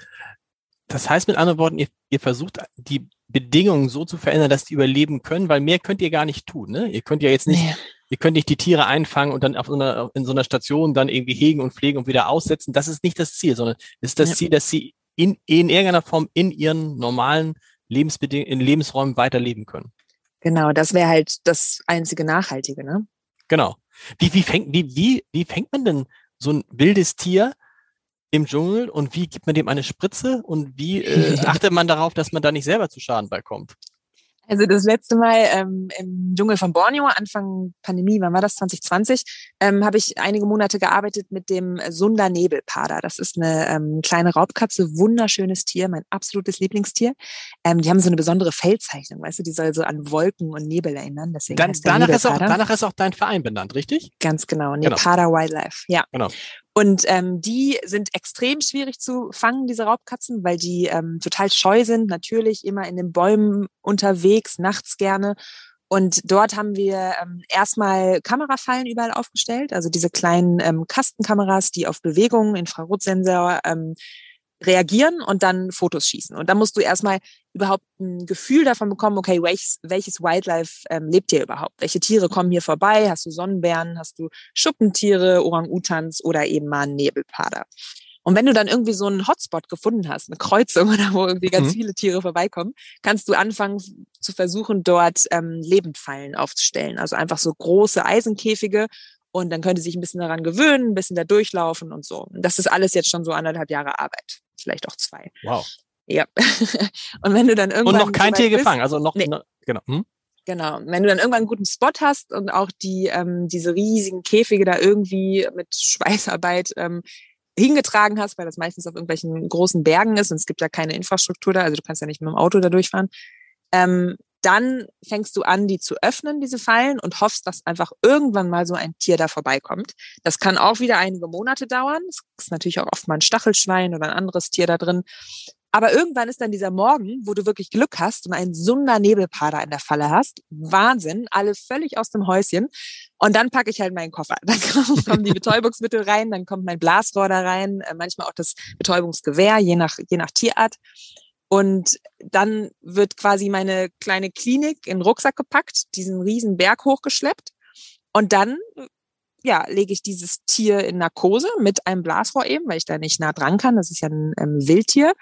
Das heißt mit anderen Worten, ihr, ihr versucht die Bedingungen so zu verändern, dass die überleben können, weil mehr könnt ihr gar nicht tun. Ne? Ihr könnt ja jetzt nicht nee ihr könnt nicht die Tiere einfangen und dann auf so einer, in so einer Station dann irgendwie hegen und pflegen und wieder aussetzen. Das ist nicht das Ziel, sondern es ist das ja. Ziel, dass sie in, in irgendeiner Form in ihren normalen Lebensbedingungen, in Lebensräumen weiterleben können. Genau, das wäre halt das einzige Nachhaltige, ne? Genau. Wie, wie, fängt, wie, wie, wie fängt man denn so ein wildes Tier im Dschungel und wie gibt man dem eine Spritze und wie äh, (laughs) achtet man darauf, dass man da nicht selber zu Schaden beikommt? Also das letzte Mal ähm, im Dschungel von Borneo, Anfang Pandemie, wann war das, 2020, ähm, habe ich einige Monate gearbeitet mit dem Sunda Nebelpader. Das ist eine ähm, kleine Raubkatze, wunderschönes Tier, mein absolutes Lieblingstier. Ähm, die haben so eine besondere Feldzeichnung, weißt du, die soll so an Wolken und Nebel erinnern. Deswegen Dann, danach, ist auch, danach ist auch dein Verein benannt, richtig? Ganz genau, Nepada genau. Wildlife, ja. Genau. Und ähm, die sind extrem schwierig zu fangen, diese Raubkatzen, weil die ähm, total scheu sind, natürlich immer in den Bäumen unterwegs, nachts gerne. Und dort haben wir ähm, erstmal Kamerafallen überall aufgestellt, also diese kleinen ähm, Kastenkameras, die auf Bewegungen, Infrarotsensor ähm, reagieren und dann Fotos schießen. Und da musst du erstmal überhaupt ein Gefühl davon bekommen, okay, welches, welches Wildlife ähm, lebt hier überhaupt? Welche Tiere kommen hier vorbei? Hast du Sonnenbären? Hast du Schuppentiere, Orang-Utans oder eben mal einen Nebelpader? Und wenn du dann irgendwie so einen Hotspot gefunden hast, eine Kreuzung oder wo irgendwie ganz mhm. viele Tiere vorbeikommen, kannst du anfangen zu versuchen, dort ähm, Lebendfallen aufzustellen. Also einfach so große Eisenkäfige, und dann könnte sich ein bisschen daran gewöhnen, ein bisschen da durchlaufen und so. Und das ist alles jetzt schon so anderthalb Jahre Arbeit. Vielleicht auch zwei. Wow. Ja. (laughs) und wenn du dann irgendwann. Und noch kein Tier bist, gefangen, also noch, nee. genau. Hm? Genau. Wenn du dann irgendwann einen guten Spot hast und auch die, ähm, diese riesigen Käfige da irgendwie mit Schweißarbeit ähm, hingetragen hast, weil das meistens auf irgendwelchen großen Bergen ist und es gibt ja keine Infrastruktur da, also du kannst ja nicht mit dem Auto da durchfahren, ähm, dann fängst du an, die zu öffnen, diese Fallen, und hoffst, dass einfach irgendwann mal so ein Tier da vorbeikommt. Das kann auch wieder einige Monate dauern. Es ist natürlich auch oft mal ein Stachelschwein oder ein anderes Tier da drin. Aber irgendwann ist dann dieser Morgen, wo du wirklich Glück hast und einen Sunder Nebelpader in der Falle hast. Wahnsinn, alle völlig aus dem Häuschen. Und dann packe ich halt meinen Koffer. (laughs) Dann kommen die Betäubungsmittel rein, dann kommt mein Blasrohr da rein, äh, manchmal auch das Betäubungsgewehr, je nach, je nach Tierart. Und dann wird quasi meine kleine Klinik in den Rucksack gepackt, diesen riesen Berg hochgeschleppt. Und dann, ja, lege ich dieses Tier in Narkose mit einem Blasrohr eben, weil ich da nicht nah dran kann. Das ist ja ein ähm, Wildtier.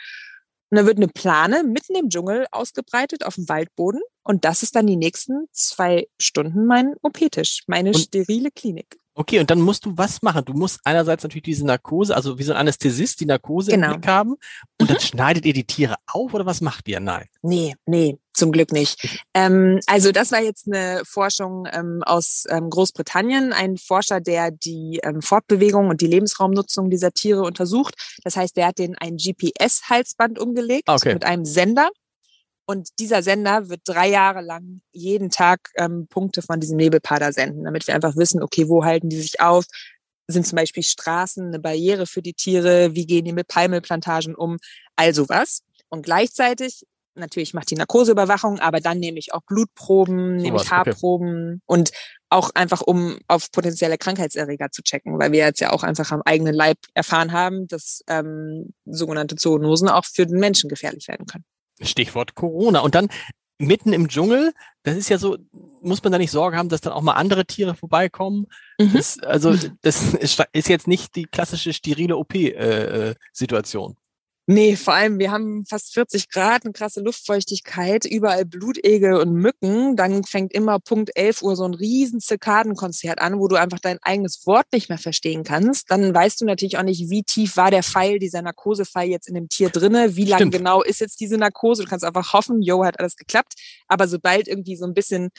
Und dann wird eine Plane mitten im Dschungel ausgebreitet auf dem Waldboden. Und das ist dann die nächsten zwei Stunden mein OP-Tisch, meine und, sterile Klinik. Okay, und dann musst du was machen? Du musst einerseits natürlich diese Narkose, also wie so ein Anästhesist, die Narkose genau. im Blick haben. Und mhm. dann schneidet ihr die Tiere auf oder was macht ihr? Nein. Nee, nee, zum Glück nicht. Ähm, also das war jetzt eine Forschung ähm, aus ähm, Großbritannien, ein Forscher, der die ähm, Fortbewegung und die Lebensraumnutzung dieser Tiere untersucht. Das heißt, der hat den ein GPS-Halsband umgelegt okay. mit einem Sender und dieser Sender wird drei Jahre lang jeden Tag ähm, Punkte von diesem Nebelpader senden, damit wir einfach wissen, okay, wo halten die sich auf? Sind zum Beispiel Straßen eine Barriere für die Tiere? Wie gehen die mit Palmelplantagen um? Also was. Und gleichzeitig, natürlich macht die Narkoseüberwachung, aber dann nehme ich auch Blutproben, so nehme ich Haarproben okay. und auch einfach, um auf potenzielle Krankheitserreger zu checken, weil wir jetzt ja auch einfach am eigenen Leib erfahren haben, dass ähm, sogenannte Zoonosen auch für den Menschen gefährlich werden können. Stichwort Corona. Und dann mitten im Dschungel, das ist ja so, muss man da nicht Sorge haben, dass dann auch mal andere Tiere vorbeikommen? Mhm. Das, also das ist jetzt nicht die klassische sterile OP-Situation. Nee, vor allem, wir haben fast 40 Grad, eine krasse Luftfeuchtigkeit, überall Blutegel und Mücken. Dann fängt immer Punkt 11 Uhr so ein riesen Zirkadenkonzert an, wo du einfach dein eigenes Wort nicht mehr verstehen kannst. Dann weißt du natürlich auch nicht, wie tief war der Pfeil, dieser Narkosepfeil jetzt in dem Tier drinne, wie lang genau ist jetzt diese Narkose. Du kannst einfach hoffen, yo, hat alles geklappt. Aber sobald irgendwie so ein bisschen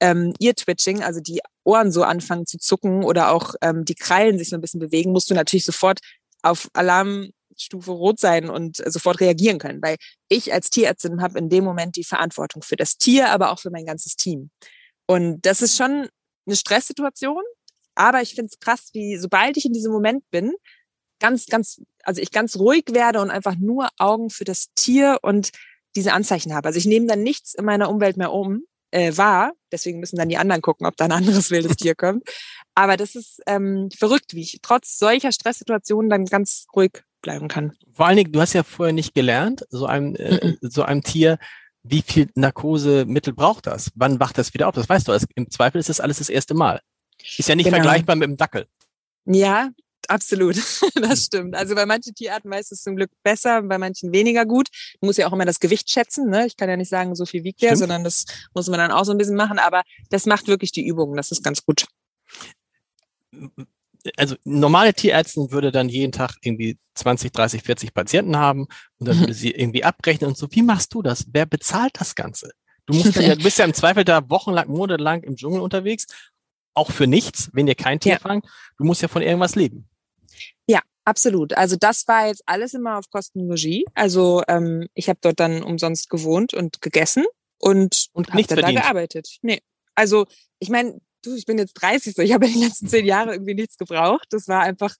ähm, Ear-Twitching, also die Ohren so anfangen zu zucken oder auch ähm, die Krallen sich so ein bisschen bewegen, musst du natürlich sofort auf Alarm Stufe rot sein und sofort reagieren können, weil ich als Tierärztin habe in dem Moment die Verantwortung für das Tier, aber auch für mein ganzes Team. Und das ist schon eine Stresssituation, aber ich finde es krass, wie sobald ich in diesem Moment bin, ganz, ganz, also ich ganz ruhig werde und einfach nur Augen für das Tier und diese Anzeichen habe. Also ich nehme dann nichts in meiner Umwelt mehr um, äh, wahr. Deswegen müssen dann die anderen gucken, ob da ein anderes wildes (laughs) Tier kommt. Aber das ist ähm, verrückt, wie ich trotz solcher Stresssituationen dann ganz ruhig bleiben kann. Vor allen Dingen, du hast ja vorher nicht gelernt, so einem, äh, so einem Tier, wie viel Narkosemittel braucht das? Wann wacht das wieder auf? Das weißt du. Im Zweifel ist das alles das erste Mal. Ist ja nicht genau. vergleichbar mit dem Dackel. Ja, absolut. (laughs) Das stimmt. Also bei manchen Tierarten weiß es zum Glück besser, bei manchen weniger gut. Du musst ja auch immer das Gewicht schätzen. Ne? Ich kann ja nicht sagen, so viel wiegt der, sondern das muss man dann auch so ein bisschen machen. Aber das macht wirklich die Übung. Das ist ganz gut also normale Tierärztin würde dann jeden Tag irgendwie 20, 30, 40 Patienten haben und dann mhm. würde (laughs) sie irgendwie abrechnen und so. Wie machst du das? Wer bezahlt das Ganze? Du musst ja, du bist ja im (laughs) Zweifel da wochenlang, monatelang im Dschungel unterwegs, auch für nichts, wenn ihr kein Tier ja. fangt. Du musst ja von irgendwas leben. Absolut. Also das war jetzt alles immer auf Kosten Regie. Also ähm, ich habe dort dann umsonst gewohnt und gegessen und, und nichts da gearbeitet. Nee. Also ich meine, du, ich bin jetzt 30, so ich habe (laughs) in den letzten zehn Jahren irgendwie nichts gebraucht. Das war einfach,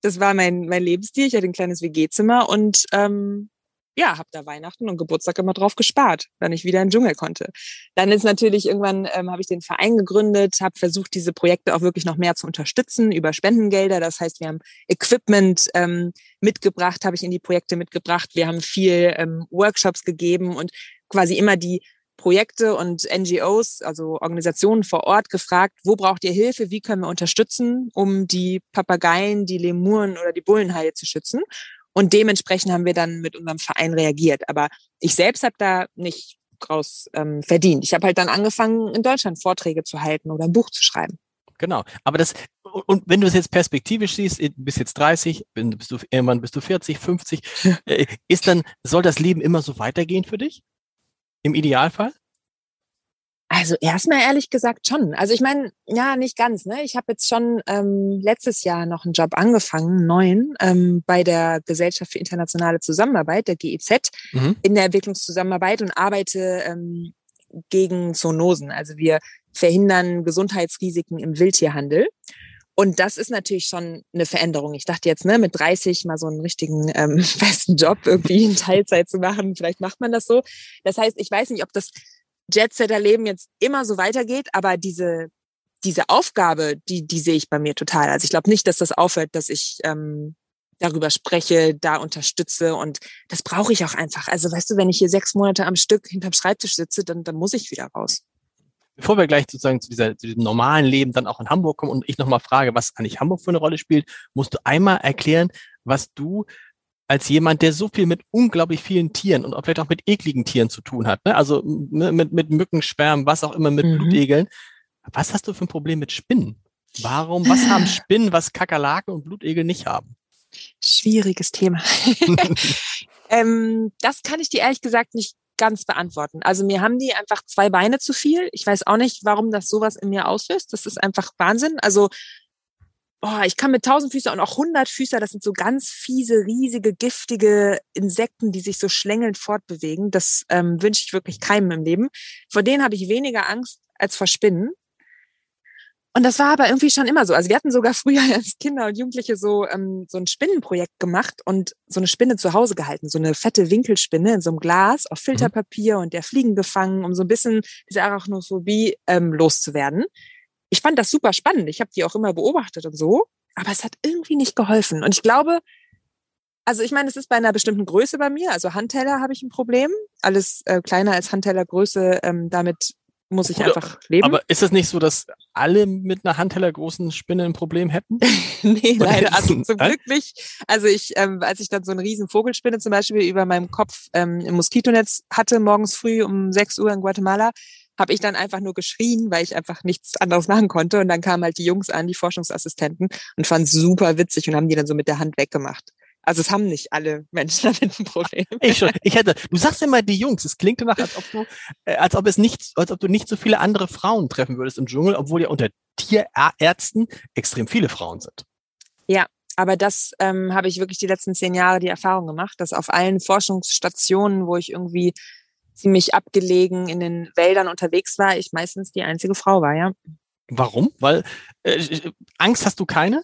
das war mein, mein Lebensstil. Ich hatte ein kleines WG-Zimmer und ähm, ja, habe da Weihnachten und Geburtstag immer drauf gespart, wenn ich wieder in den Dschungel konnte. Dann ist natürlich irgendwann ähm, habe ich den Verein gegründet, habe versucht, diese Projekte auch wirklich noch mehr zu unterstützen über Spendengelder. Das heißt, wir haben Equipment ähm, mitgebracht, habe ich in die Projekte mitgebracht. Wir haben viel ähm, Workshops gegeben und quasi immer die Projekte und NGOs, also Organisationen vor Ort gefragt, wo braucht ihr Hilfe, wie können wir unterstützen, um die Papageien, die Lemuren oder die Bullenhaie zu schützen. Und dementsprechend haben wir dann mit unserem Verein reagiert. Aber ich selbst habe da nicht draus ähm, verdient. Ich habe halt dann angefangen, in Deutschland Vorträge zu halten oder ein Buch zu schreiben. Genau. Aber das, und wenn du es jetzt perspektivisch siehst, du bist jetzt 30, bist du, irgendwann bist du 40, 50, (laughs) äh, ist dann, soll das Leben immer so weitergehen für dich? Im Idealfall? Also erstmal ehrlich gesagt schon. Also ich meine, ja, nicht ganz. Ne? Ich habe jetzt schon ähm, letztes Jahr noch einen Job angefangen, neuen, ähm, bei der Gesellschaft für internationale Zusammenarbeit, der GEZ, mhm. in der Entwicklungszusammenarbeit und arbeite ähm, gegen Zoonosen. Also wir verhindern Gesundheitsrisiken im Wildtierhandel. Und das ist natürlich schon eine Veränderung. Ich dachte jetzt, ne, mit 30 mal so einen richtigen ähm, (laughs) festen Job irgendwie in Teilzeit zu machen. Vielleicht macht man das so. Das heißt, ich weiß nicht, ob das Jet-Setter-Leben jetzt immer so weitergeht, aber diese, diese Aufgabe, die, die sehe ich bei mir total. Also ich glaube nicht, dass das aufhört, dass ich ähm, darüber spreche, da unterstütze und das brauche ich auch einfach. Also weißt du, wenn ich hier sechs Monate am Stück hinterm Schreibtisch sitze, dann, dann muss ich wieder raus bevor wir gleich sozusagen zu, dieser, zu diesem normalen Leben dann auch in Hamburg kommen und ich nochmal frage, was eigentlich Hamburg für eine Rolle spielt, musst du einmal erklären, was du als jemand, der so viel mit unglaublich vielen Tieren und vielleicht auch mit ekligen Tieren zu tun hat, ne? also mit, mit Mückenschwärmen, was auch immer, mit mhm. Blutegeln. Was hast du für ein Problem mit Spinnen? Warum, was haben (laughs) Spinnen, was Kakerlaken und Blutegel nicht haben? Schwieriges Thema. (laughs) ähm, das kann ich dir ehrlich gesagt nicht ganz beantworten. Also mir haben die einfach zwei Beine zu viel. Ich weiß auch nicht, warum das sowas in mir auslöst. Das ist einfach Wahnsinn. Also oh, ich kann mit Tausendfüßer und auch Hundertfüßer, das sind so ganz fiese, riesige, giftige Insekten, die sich so schlängelnd fortbewegen. Das ähm, wünsche ich wirklich keinem im Leben. Vor denen habe ich weniger Angst als vor Spinnen. Und das war aber irgendwie schon immer so. Also wir hatten sogar (laughs) früher als Kinder und Jugendliche so, ähm, so ein Spinnenprojekt gemacht und so eine Spinne zu Hause gehalten, so eine fette Winkelspinne in so einem Glas auf mhm. Filterpapier und der Fliegen gefangen, um so ein bisschen diese Arachnophobie ähm, loszuwerden. Ich fand das super spannend. Ich habe die auch immer beobachtet und so, aber es hat irgendwie nicht geholfen. Und ich glaube, also ich meine, es ist bei einer bestimmten Größe bei mir. Also Handteller habe ich ein Problem. Alles äh, kleiner als Handtellergröße, ähm, damit muss ich einfach leben. Aber ist es nicht so, dass alle mit einer Handteller großen Spinne ein Problem hätten? (laughs) nee, leider. Also zum Glück nicht. Also ich, ähm, als ich dann so eine riesen Vogelspinne zum Beispiel über meinem Kopf ähm, im Moskitonetz hatte, morgens früh um 6 Uhr in Guatemala, habe ich dann einfach nur geschrien, weil ich einfach nichts anderes machen konnte. Und dann kamen halt die Jungs an, die Forschungsassistenten, und fanden es super witzig und haben die dann so mit der Hand weggemacht. Also es haben nicht alle Menschen (laughs) damit ein Problem. Ich schon. Ich hätte, du sagst immer die Jungs. Es klingt danach, als ob du, äh, als ob es nicht, als ob du nicht so viele andere Frauen treffen würdest im Dschungel, obwohl ja unter Tierärzten extrem viele Frauen sind. Ja, aber das ähm, habe ich wirklich die letzten zehn Jahre die Erfahrung gemacht, dass auf allen Forschungsstationen, wo ich irgendwie ziemlich abgelegen in den Wäldern unterwegs war, ich meistens die einzige Frau war, ja. Warum? Weil äh, Angst hast du keine?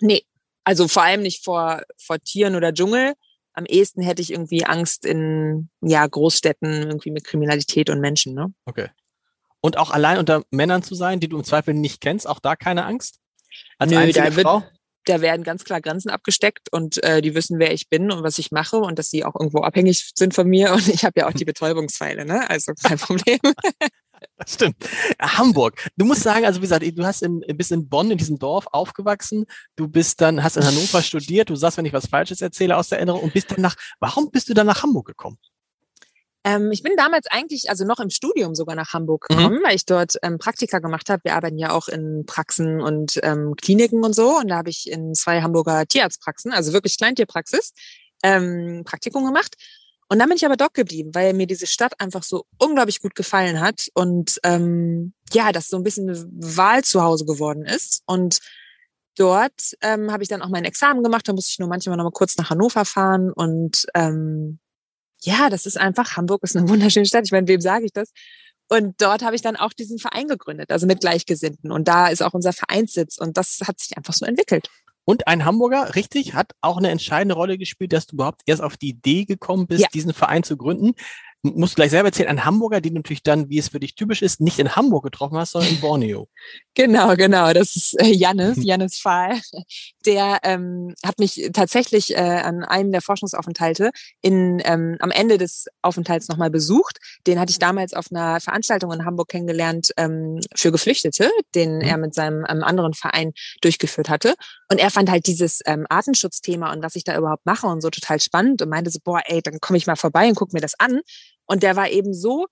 Nee, also vor allem nicht vor, vor Tieren oder Dschungel. Am ehesten hätte ich irgendwie Angst in ja, Großstädten, irgendwie mit Kriminalität und Menschen. Ne? Okay. Und auch allein unter Männern zu sein, die du im Zweifel nicht kennst, auch da keine Angst? Als Nö, da, wird, Frau? Da werden ganz klar Grenzen abgesteckt und äh, die wissen, wer ich bin und was ich mache und dass sie auch irgendwo abhängig sind von mir. Und ich habe ja auch die (laughs) Betäubungspfeile, ne? Also kein Problem. (laughs) Das stimmt. Hamburg. Du musst sagen, also wie gesagt, du hast in, bist in Bonn, in diesem Dorf aufgewachsen. Du bist dann, hast in Hannover studiert. Du sagst, wenn ich was Falsches erzähle aus der Erinnerung und bist dann nach, warum bist du dann nach Hamburg gekommen? Ähm, ich bin damals eigentlich, also noch im Studium sogar nach Hamburg mhm. gekommen, mhm. weil ich dort ähm, Praktika gemacht habe. Wir arbeiten ja auch in Praxen und ähm, Kliniken und so. Und da habe ich in zwei Hamburger Tierarztpraxen, also wirklich Kleintierpraxis, ähm, Praktikum gemacht. Und dann bin ich aber dort geblieben, weil mir diese Stadt einfach so unglaublich gut gefallen hat und ähm, ja, das so ein bisschen eine Wahl zu Hause geworden ist. Und dort ähm, habe ich dann auch mein Examen gemacht. Da musste ich nur manchmal noch mal kurz nach Hannover fahren. Und ähm, ja, das ist einfach, Hamburg ist eine wunderschöne Stadt. Ich meine, wem sage ich das? Und dort habe ich dann auch diesen Verein gegründet, also mit Gleichgesinnten. Und da ist auch unser Vereinssitz. Und das hat sich einfach so entwickelt. Und ein Hamburger, richtig, hat auch eine entscheidende Rolle gespielt, dass du überhaupt erst auf die Idee gekommen bist, ja. diesen Verein zu gründen musst gleich selber erzählen, ein Hamburger, den du natürlich dann, wie es für dich typisch ist, nicht in Hamburg getroffen hast, sondern in Borneo. Genau, genau. Das ist äh, Jannis, (laughs) Jannis Fahl. Der ähm, hat mich tatsächlich äh, an einem der Forschungsaufenthalte in, ähm, am Ende des Aufenthalts nochmal besucht. Den hatte ich damals auf einer Veranstaltung in Hamburg kennengelernt ähm, für Geflüchtete, den mhm. er mit seinem ähm, anderen Verein durchgeführt hatte. Und er fand halt dieses ähm, Artenschutzthema und was ich da überhaupt mache und so total spannend und meinte so, boah, ey, dann komme ich mal vorbei und guck mir das an. Und der war eben so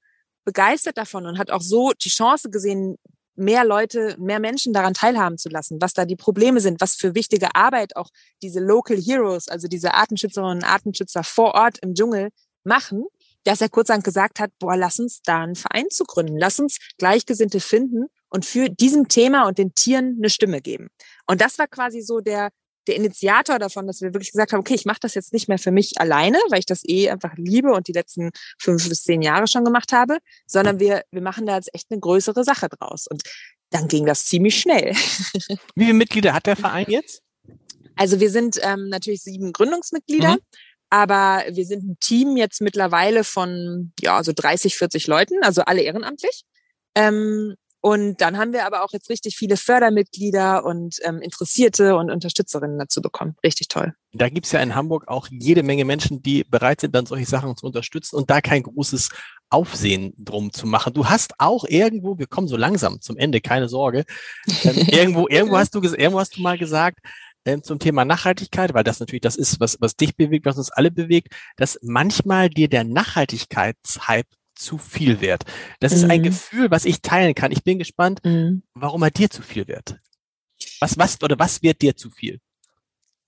begeistert davon und hat auch so die Chance gesehen, mehr Leute, mehr Menschen daran teilhaben zu lassen, was da die Probleme sind, was für wichtige Arbeit auch diese Local Heroes, also diese Artenschützerinnen und Artenschützer vor Ort im Dschungel machen, dass er kurzerhand gesagt hat, boah, lass uns da einen Verein zu gründen, lass uns Gleichgesinnte finden und für diesem Thema und den Tieren eine Stimme geben. Und das war quasi so der der Initiator davon, dass wir wirklich gesagt haben, okay, ich mache das jetzt nicht mehr für mich alleine, weil ich das eh einfach liebe und die letzten fünf bis zehn Jahre schon gemacht habe, sondern wir, wir machen da jetzt echt eine größere Sache draus. Und dann ging das ziemlich schnell. (laughs) Wie viele Mitglieder hat der Verein jetzt? Also wir sind ähm, natürlich sieben Gründungsmitglieder. Mhm. Aber wir sind ein Team jetzt mittlerweile von ja so 30, 40 Leuten, also alle ehrenamtlich. Ähm, und dann haben wir aber auch jetzt richtig viele Fördermitglieder und ähm, Interessierte und Unterstützerinnen dazu bekommen. Richtig toll. Da gibt's ja in Hamburg auch jede Menge Menschen, die bereit sind, dann solche Sachen zu unterstützen und da kein großes Aufsehen drum zu machen. Du hast auch irgendwo, wir kommen so langsam zum Ende, keine Sorge. Ähm, (laughs) irgendwo, irgendwo hast du, irgendwo hast du mal gesagt, ähm, zum Thema Nachhaltigkeit, weil das natürlich das ist, was, was dich bewegt, was uns alle bewegt, dass manchmal dir der Nachhaltigkeitshype zu viel wert. Das mhm. ist ein mhm. Gefühl, was ich teilen kann. Ich bin gespannt, mhm. warum er dir zu viel wird. Was, was oder was wird dir zu viel?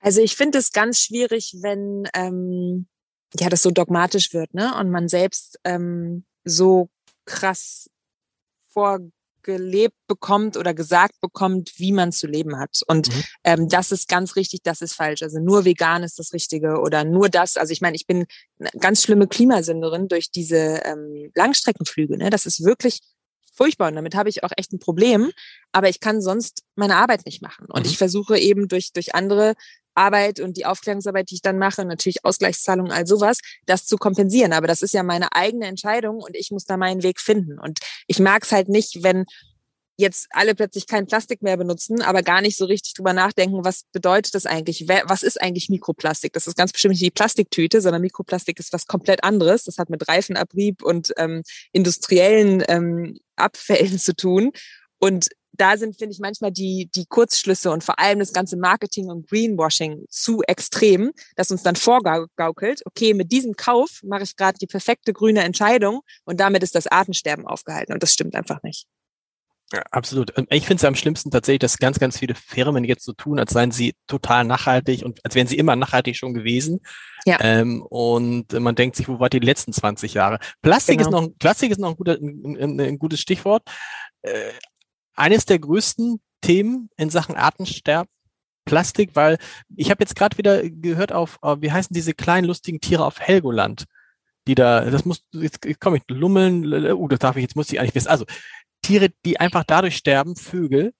Also ich finde es ganz schwierig, wenn ähm, ja das so dogmatisch wird, ne? Und man selbst ähm, so krass vor gelebt bekommt oder gesagt bekommt, wie man zu leben hat. Und mhm. ähm, das ist ganz richtig, das ist falsch. Also nur vegan ist das Richtige oder nur das. Also ich meine, ich bin eine ganz schlimme Klimasünderin durch diese ähm, Langstreckenflüge. Ne? Das ist wirklich furchtbar und damit habe ich auch echt ein Problem. Aber ich kann sonst meine Arbeit nicht machen. Und mhm. ich versuche eben durch, durch andere Arbeit und die Aufklärungsarbeit, die ich dann mache, natürlich Ausgleichszahlungen, all sowas, das zu kompensieren. Aber das ist ja meine eigene Entscheidung und ich muss da meinen Weg finden. Und ich mag es halt nicht, wenn jetzt alle plötzlich kein Plastik mehr benutzen, aber gar nicht so richtig drüber nachdenken, was bedeutet das eigentlich? Was ist eigentlich Mikroplastik? Das ist ganz bestimmt nicht die Plastiktüte, sondern Mikroplastik ist was komplett anderes. Das hat mit Reifenabrieb und ähm, industriellen ähm, Abfällen (laughs) zu tun. Und da sind, finde ich, manchmal die, die Kurzschlüsse und vor allem das ganze Marketing und Greenwashing zu extrem, dass uns dann vorgaukelt, okay, mit diesem Kauf mache ich gerade die perfekte grüne Entscheidung und damit ist das Artensterben aufgehalten. Und das stimmt einfach nicht. Ja, absolut. Ich finde es am schlimmsten tatsächlich, dass ganz, ganz viele Firmen jetzt so tun, als seien sie total nachhaltig und als wären sie immer nachhaltig schon gewesen. Ja. Ähm, und man denkt sich, wo war die letzten 20 Jahre? Plastik genau. ist noch, Plastik ist noch ein, guter, ein, ein, ein gutes Stichwort. Äh, eines der größten Themen in Sachen Artensterben Plastik, weil ich habe jetzt gerade wieder gehört auf, äh, wie heißen diese kleinen lustigen Tiere auf Helgoland, die da, das muss, jetzt komme ich, Lummeln, uh, das darf ich, jetzt muss ich eigentlich wissen. Also Tiere, die einfach dadurch sterben, Vögel,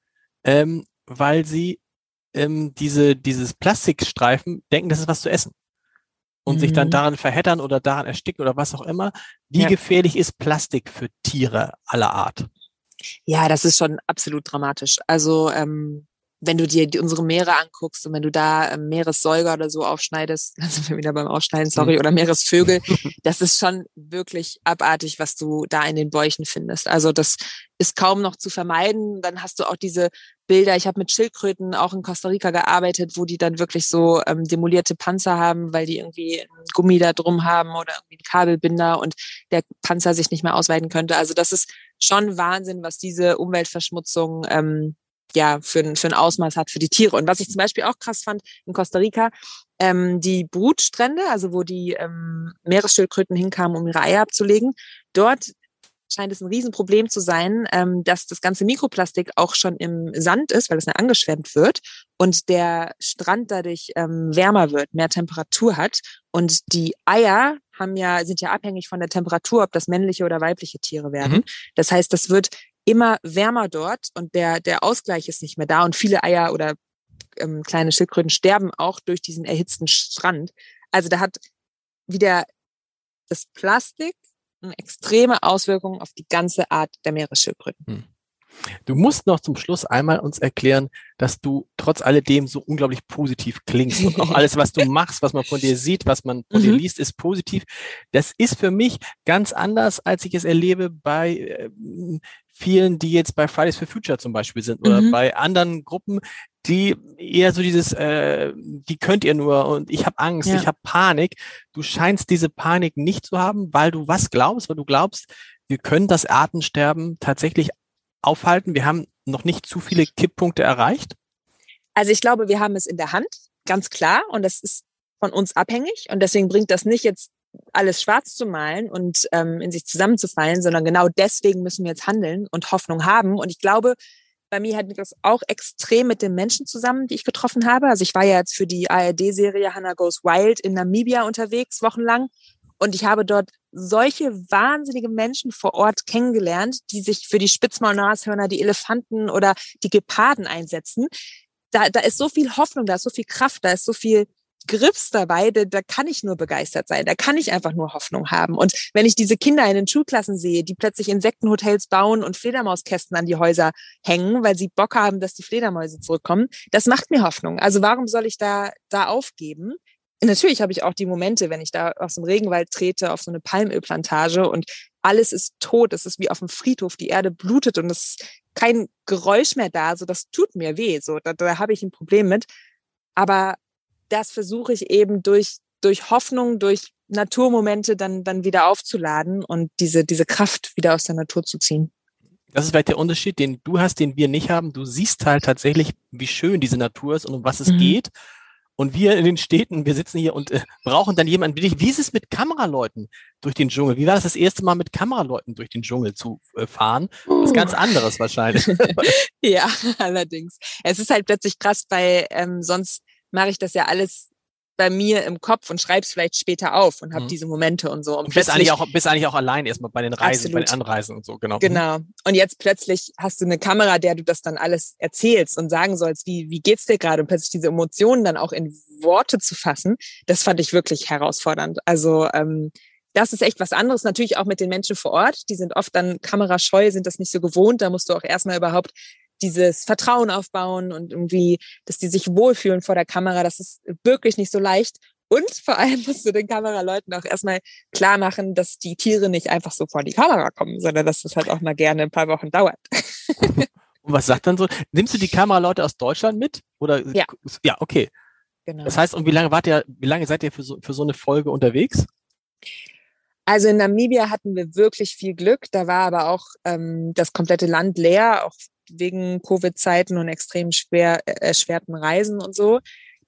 ähm, weil sie ähm, diese, dieses Plastikstreifen denken, das ist was zu essen. Und mhm. sich dann mhm. daran verheddern oder daran ersticken oder was auch immer. Wie ja. gefährlich ist Plastik für Tiere aller Art? Ja, das ist schon absolut dramatisch. Also ähm, wenn du dir die, unsere Meere anguckst und wenn du da ähm, Meeressäuger oder so aufschneidest, (laughs) dann sind wir wieder beim Aufschneiden, sorry, mhm. oder Meeresvögel, (laughs) das ist schon wirklich abartig, was du da in den Bäuchen findest. Also das ist kaum noch zu vermeiden. Dann hast du auch diese Bilder. Ich habe mit Schildkröten auch in Costa Rica gearbeitet, wo die dann wirklich so ähm, demolierte Panzer haben, weil die irgendwie einen Gummi da drum haben oder irgendwie einen Kabelbinder und der Panzer sich nicht mehr ausweiten könnte. Also das ist schon Wahnsinn, was diese Umweltverschmutzung ähm, ja für ein, für ein Ausmaß hat für die Tiere. Und was ich zum Beispiel auch krass fand in Costa Rica, ähm, die Brutstrände, also wo die ähm, Meeresschildkröten hinkamen, um ihre Eier abzulegen, dort scheint es ein Riesenproblem zu sein, ähm, dass das ganze Mikroplastik auch schon im Sand ist, weil es dann angeschwemmt wird und der Strand dadurch ähm, wärmer wird, mehr Temperatur hat. Und die Eier haben ja, sind ja abhängig von der Temperatur, ob das männliche oder weibliche Tiere werden. Mhm. Das heißt, das wird immer wärmer dort und der, der Ausgleich ist nicht mehr da und viele Eier oder ähm, kleine Schildkröten sterben auch durch diesen erhitzten Strand. Also da hat wieder das Plastik extreme Auswirkung auf die ganze Art der Meeresschildkröten. Hm. Du musst noch zum Schluss einmal uns erklären, dass du trotz alledem so unglaublich positiv klingst und auch alles, was du (laughs) machst, was man von dir sieht, was man von mhm. dir liest, ist positiv. Das ist für mich ganz anders, als ich es erlebe bei äh, vielen, die jetzt bei Fridays for Future zum Beispiel sind oder mhm. bei anderen Gruppen, die eher so dieses, äh, die könnt ihr nur und ich habe Angst, ja. ich habe Panik. Du scheinst diese Panik nicht zu haben, weil du was glaubst, weil du glaubst, wir können das Artensterben tatsächlich aufhalten. Wir haben noch nicht zu viele Kipppunkte erreicht. Also ich glaube, wir haben es in der Hand, ganz klar, und das ist von uns abhängig und deswegen bringt das nicht jetzt alles schwarz zu malen und ähm, in sich zusammenzufallen, sondern genau deswegen müssen wir jetzt handeln und Hoffnung haben. Und ich glaube, bei mir hat das auch extrem mit den Menschen zusammen, die ich getroffen habe. Also ich war ja jetzt für die ARD-Serie Hannah Goes Wild in Namibia unterwegs, wochenlang. Und ich habe dort solche wahnsinnige Menschen vor Ort kennengelernt, die sich für die Spitzmaulnashörner, die Elefanten oder die Geparden einsetzen. Da, da ist so viel Hoffnung, da ist so viel Kraft, da ist so viel Grips dabei, da, da kann ich nur begeistert sein, da kann ich einfach nur Hoffnung haben. Und wenn ich diese Kinder in den Schulklassen sehe, die plötzlich Insektenhotels bauen und Fledermauskästen an die Häuser hängen, weil sie Bock haben, dass die Fledermäuse zurückkommen, das macht mir Hoffnung. Also warum soll ich da, da aufgeben? Natürlich habe ich auch die Momente, wenn ich da aus dem Regenwald trete, auf so eine Palmölplantage und alles ist tot, es ist wie auf dem Friedhof, die Erde blutet und es ist kein Geräusch mehr da, so das tut mir weh, so da, da habe ich ein Problem mit. Aber das versuche ich eben durch, durch Hoffnung, durch Naturmomente dann, dann wieder aufzuladen und diese, diese Kraft wieder aus der Natur zu ziehen. Das ist vielleicht der Unterschied, den du hast, den wir nicht haben. Du siehst halt tatsächlich, wie schön diese Natur ist und um was es mhm. geht. Und wir in den Städten, wir sitzen hier und äh, brauchen dann jemanden wie ist es mit Kameraleuten durch den Dschungel? Wie war das das erste Mal mit Kameraleuten durch den Dschungel zu äh, fahren? Was ganz anderes wahrscheinlich. (laughs) ja, allerdings. Es ist halt plötzlich krass, weil ähm, sonst mache ich das ja alles bei mir im Kopf und schreib's vielleicht später auf und habe mhm. diese Momente und so. Und, und bist eigentlich auch bist eigentlich auch allein erstmal bei den Reisen, absolut. bei den Anreisen und so, genau. Mhm. Genau. Und jetzt plötzlich hast du eine Kamera, der du das dann alles erzählst und sagen sollst, wie wie geht's dir gerade und plötzlich diese Emotionen dann auch in Worte zu fassen, das fand ich wirklich herausfordernd. Also ähm, das ist echt was anderes. Natürlich auch mit den Menschen vor Ort. Die sind oft dann kamerascheu, sind das nicht so gewohnt. Da musst du auch erstmal überhaupt dieses Vertrauen aufbauen und irgendwie, dass die sich wohlfühlen vor der Kamera. Das ist wirklich nicht so leicht. Und vor allem musst du den Kameraleuten auch erstmal klar machen, dass die Tiere nicht einfach so vor die Kamera kommen, sondern dass das halt auch mal gerne ein paar Wochen dauert. (laughs) Und was sagt dann so? Nimmst du die Kameraleute aus Deutschland mit? Oder ja, ja okay. Genau. Das heißt, und wie lange wart ihr, wie lange seid ihr für so, für so eine Folge unterwegs? Also in Namibia hatten wir wirklich viel Glück. Da war aber auch ähm, das komplette Land leer, auch wegen Covid-Zeiten und extrem schwer äh, erschwerten Reisen und so.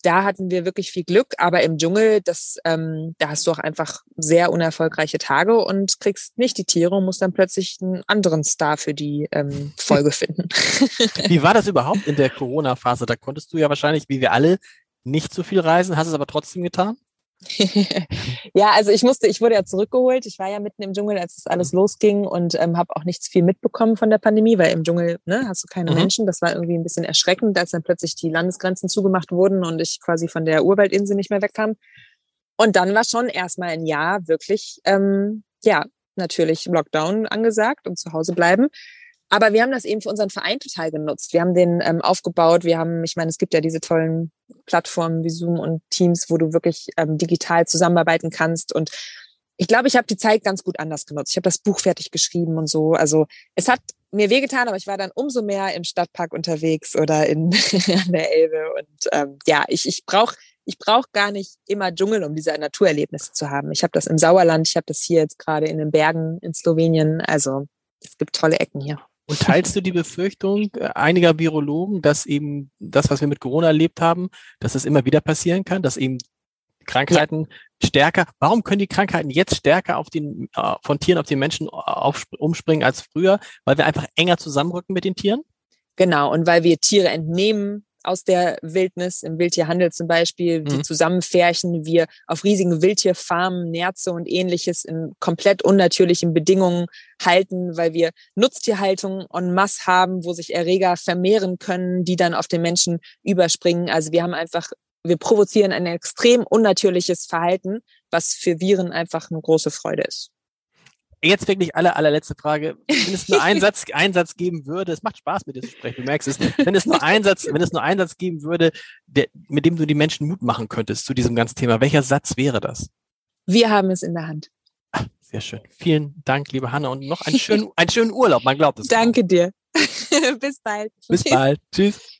Da hatten wir wirklich viel Glück, aber im Dschungel, das, ähm, da hast du auch einfach sehr unerfolgreiche Tage und kriegst nicht die Tiere und musst dann plötzlich einen anderen Star für die ähm, Folge (laughs) finden. Wie war das überhaupt in der Corona-Phase? Da konntest du ja wahrscheinlich, wie wir alle, nicht so viel reisen, hast es aber trotzdem getan? (laughs) ja, also ich musste, ich wurde ja zurückgeholt. Ich war ja mitten im Dschungel, als das alles losging und ähm, habe auch nichts viel mitbekommen von der Pandemie, weil im Dschungel ne, hast du keine mhm. Menschen. Das war irgendwie ein bisschen erschreckend, als dann plötzlich die Landesgrenzen zugemacht wurden und ich quasi von der Urwaldinsel nicht mehr wegkam. Und dann war schon erstmal ein Jahr wirklich, ähm, ja, natürlich Lockdown angesagt und zu Hause bleiben. Aber wir haben das eben für unseren Verein total genutzt. Wir haben den ähm, aufgebaut. Wir haben, ich meine, es gibt ja diese tollen Plattformen wie Zoom und Teams, wo du wirklich ähm, digital zusammenarbeiten kannst. Und ich glaube, ich habe die Zeit ganz gut anders genutzt. Ich habe das Buch fertig geschrieben und so. Also es hat mir wehgetan, aber ich war dann umso mehr im Stadtpark unterwegs oder in (laughs) an der Elbe. Und ähm, ja, ich, ich brauche ich brauch gar nicht immer Dschungel, um diese Naturerlebnisse zu haben. Ich habe das im Sauerland, ich habe das hier jetzt gerade in den Bergen in Slowenien. Also es gibt tolle Ecken hier. Und teilst du die Befürchtung äh, einiger Virologen, dass eben das, was wir mit Corona erlebt haben, dass es immer wieder passieren kann, dass eben Krankheiten ja. stärker, warum können die Krankheiten jetzt stärker auf den, äh, von Tieren auf den Menschen auf, umspringen als früher? Weil wir einfach enger zusammenrücken mit den Tieren? Genau, und weil wir Tiere entnehmen, aus der Wildnis, im Wildtierhandel zum Beispiel, die mhm. zusammenfärchen, wir auf riesigen Wildtierfarmen Nerze und ähnliches in komplett unnatürlichen Bedingungen halten, weil wir Nutztierhaltung en masse haben, wo sich Erreger vermehren können, die dann auf den Menschen überspringen. Also wir haben einfach, wir provozieren ein extrem unnatürliches Verhalten, was für Viren einfach eine große Freude ist jetzt wirklich alle, allerletzte Frage. Wenn es nur einen (laughs) Satz, einen Satz geben würde, es macht Spaß mit dir zu sprechen, du merkst es, wenn es nur einen Satz, wenn es nur einen Satz geben würde, der, mit dem du die Menschen Mut machen könntest zu diesem ganzen Thema, welcher Satz wäre das? Wir haben es in der Hand. Ach, sehr schön. Vielen Dank, liebe Hanna, und noch einen (laughs) schönen, einen schönen Urlaub, man glaubt es. Danke dir. (laughs) Bis bald. Bis bald. Tschüss.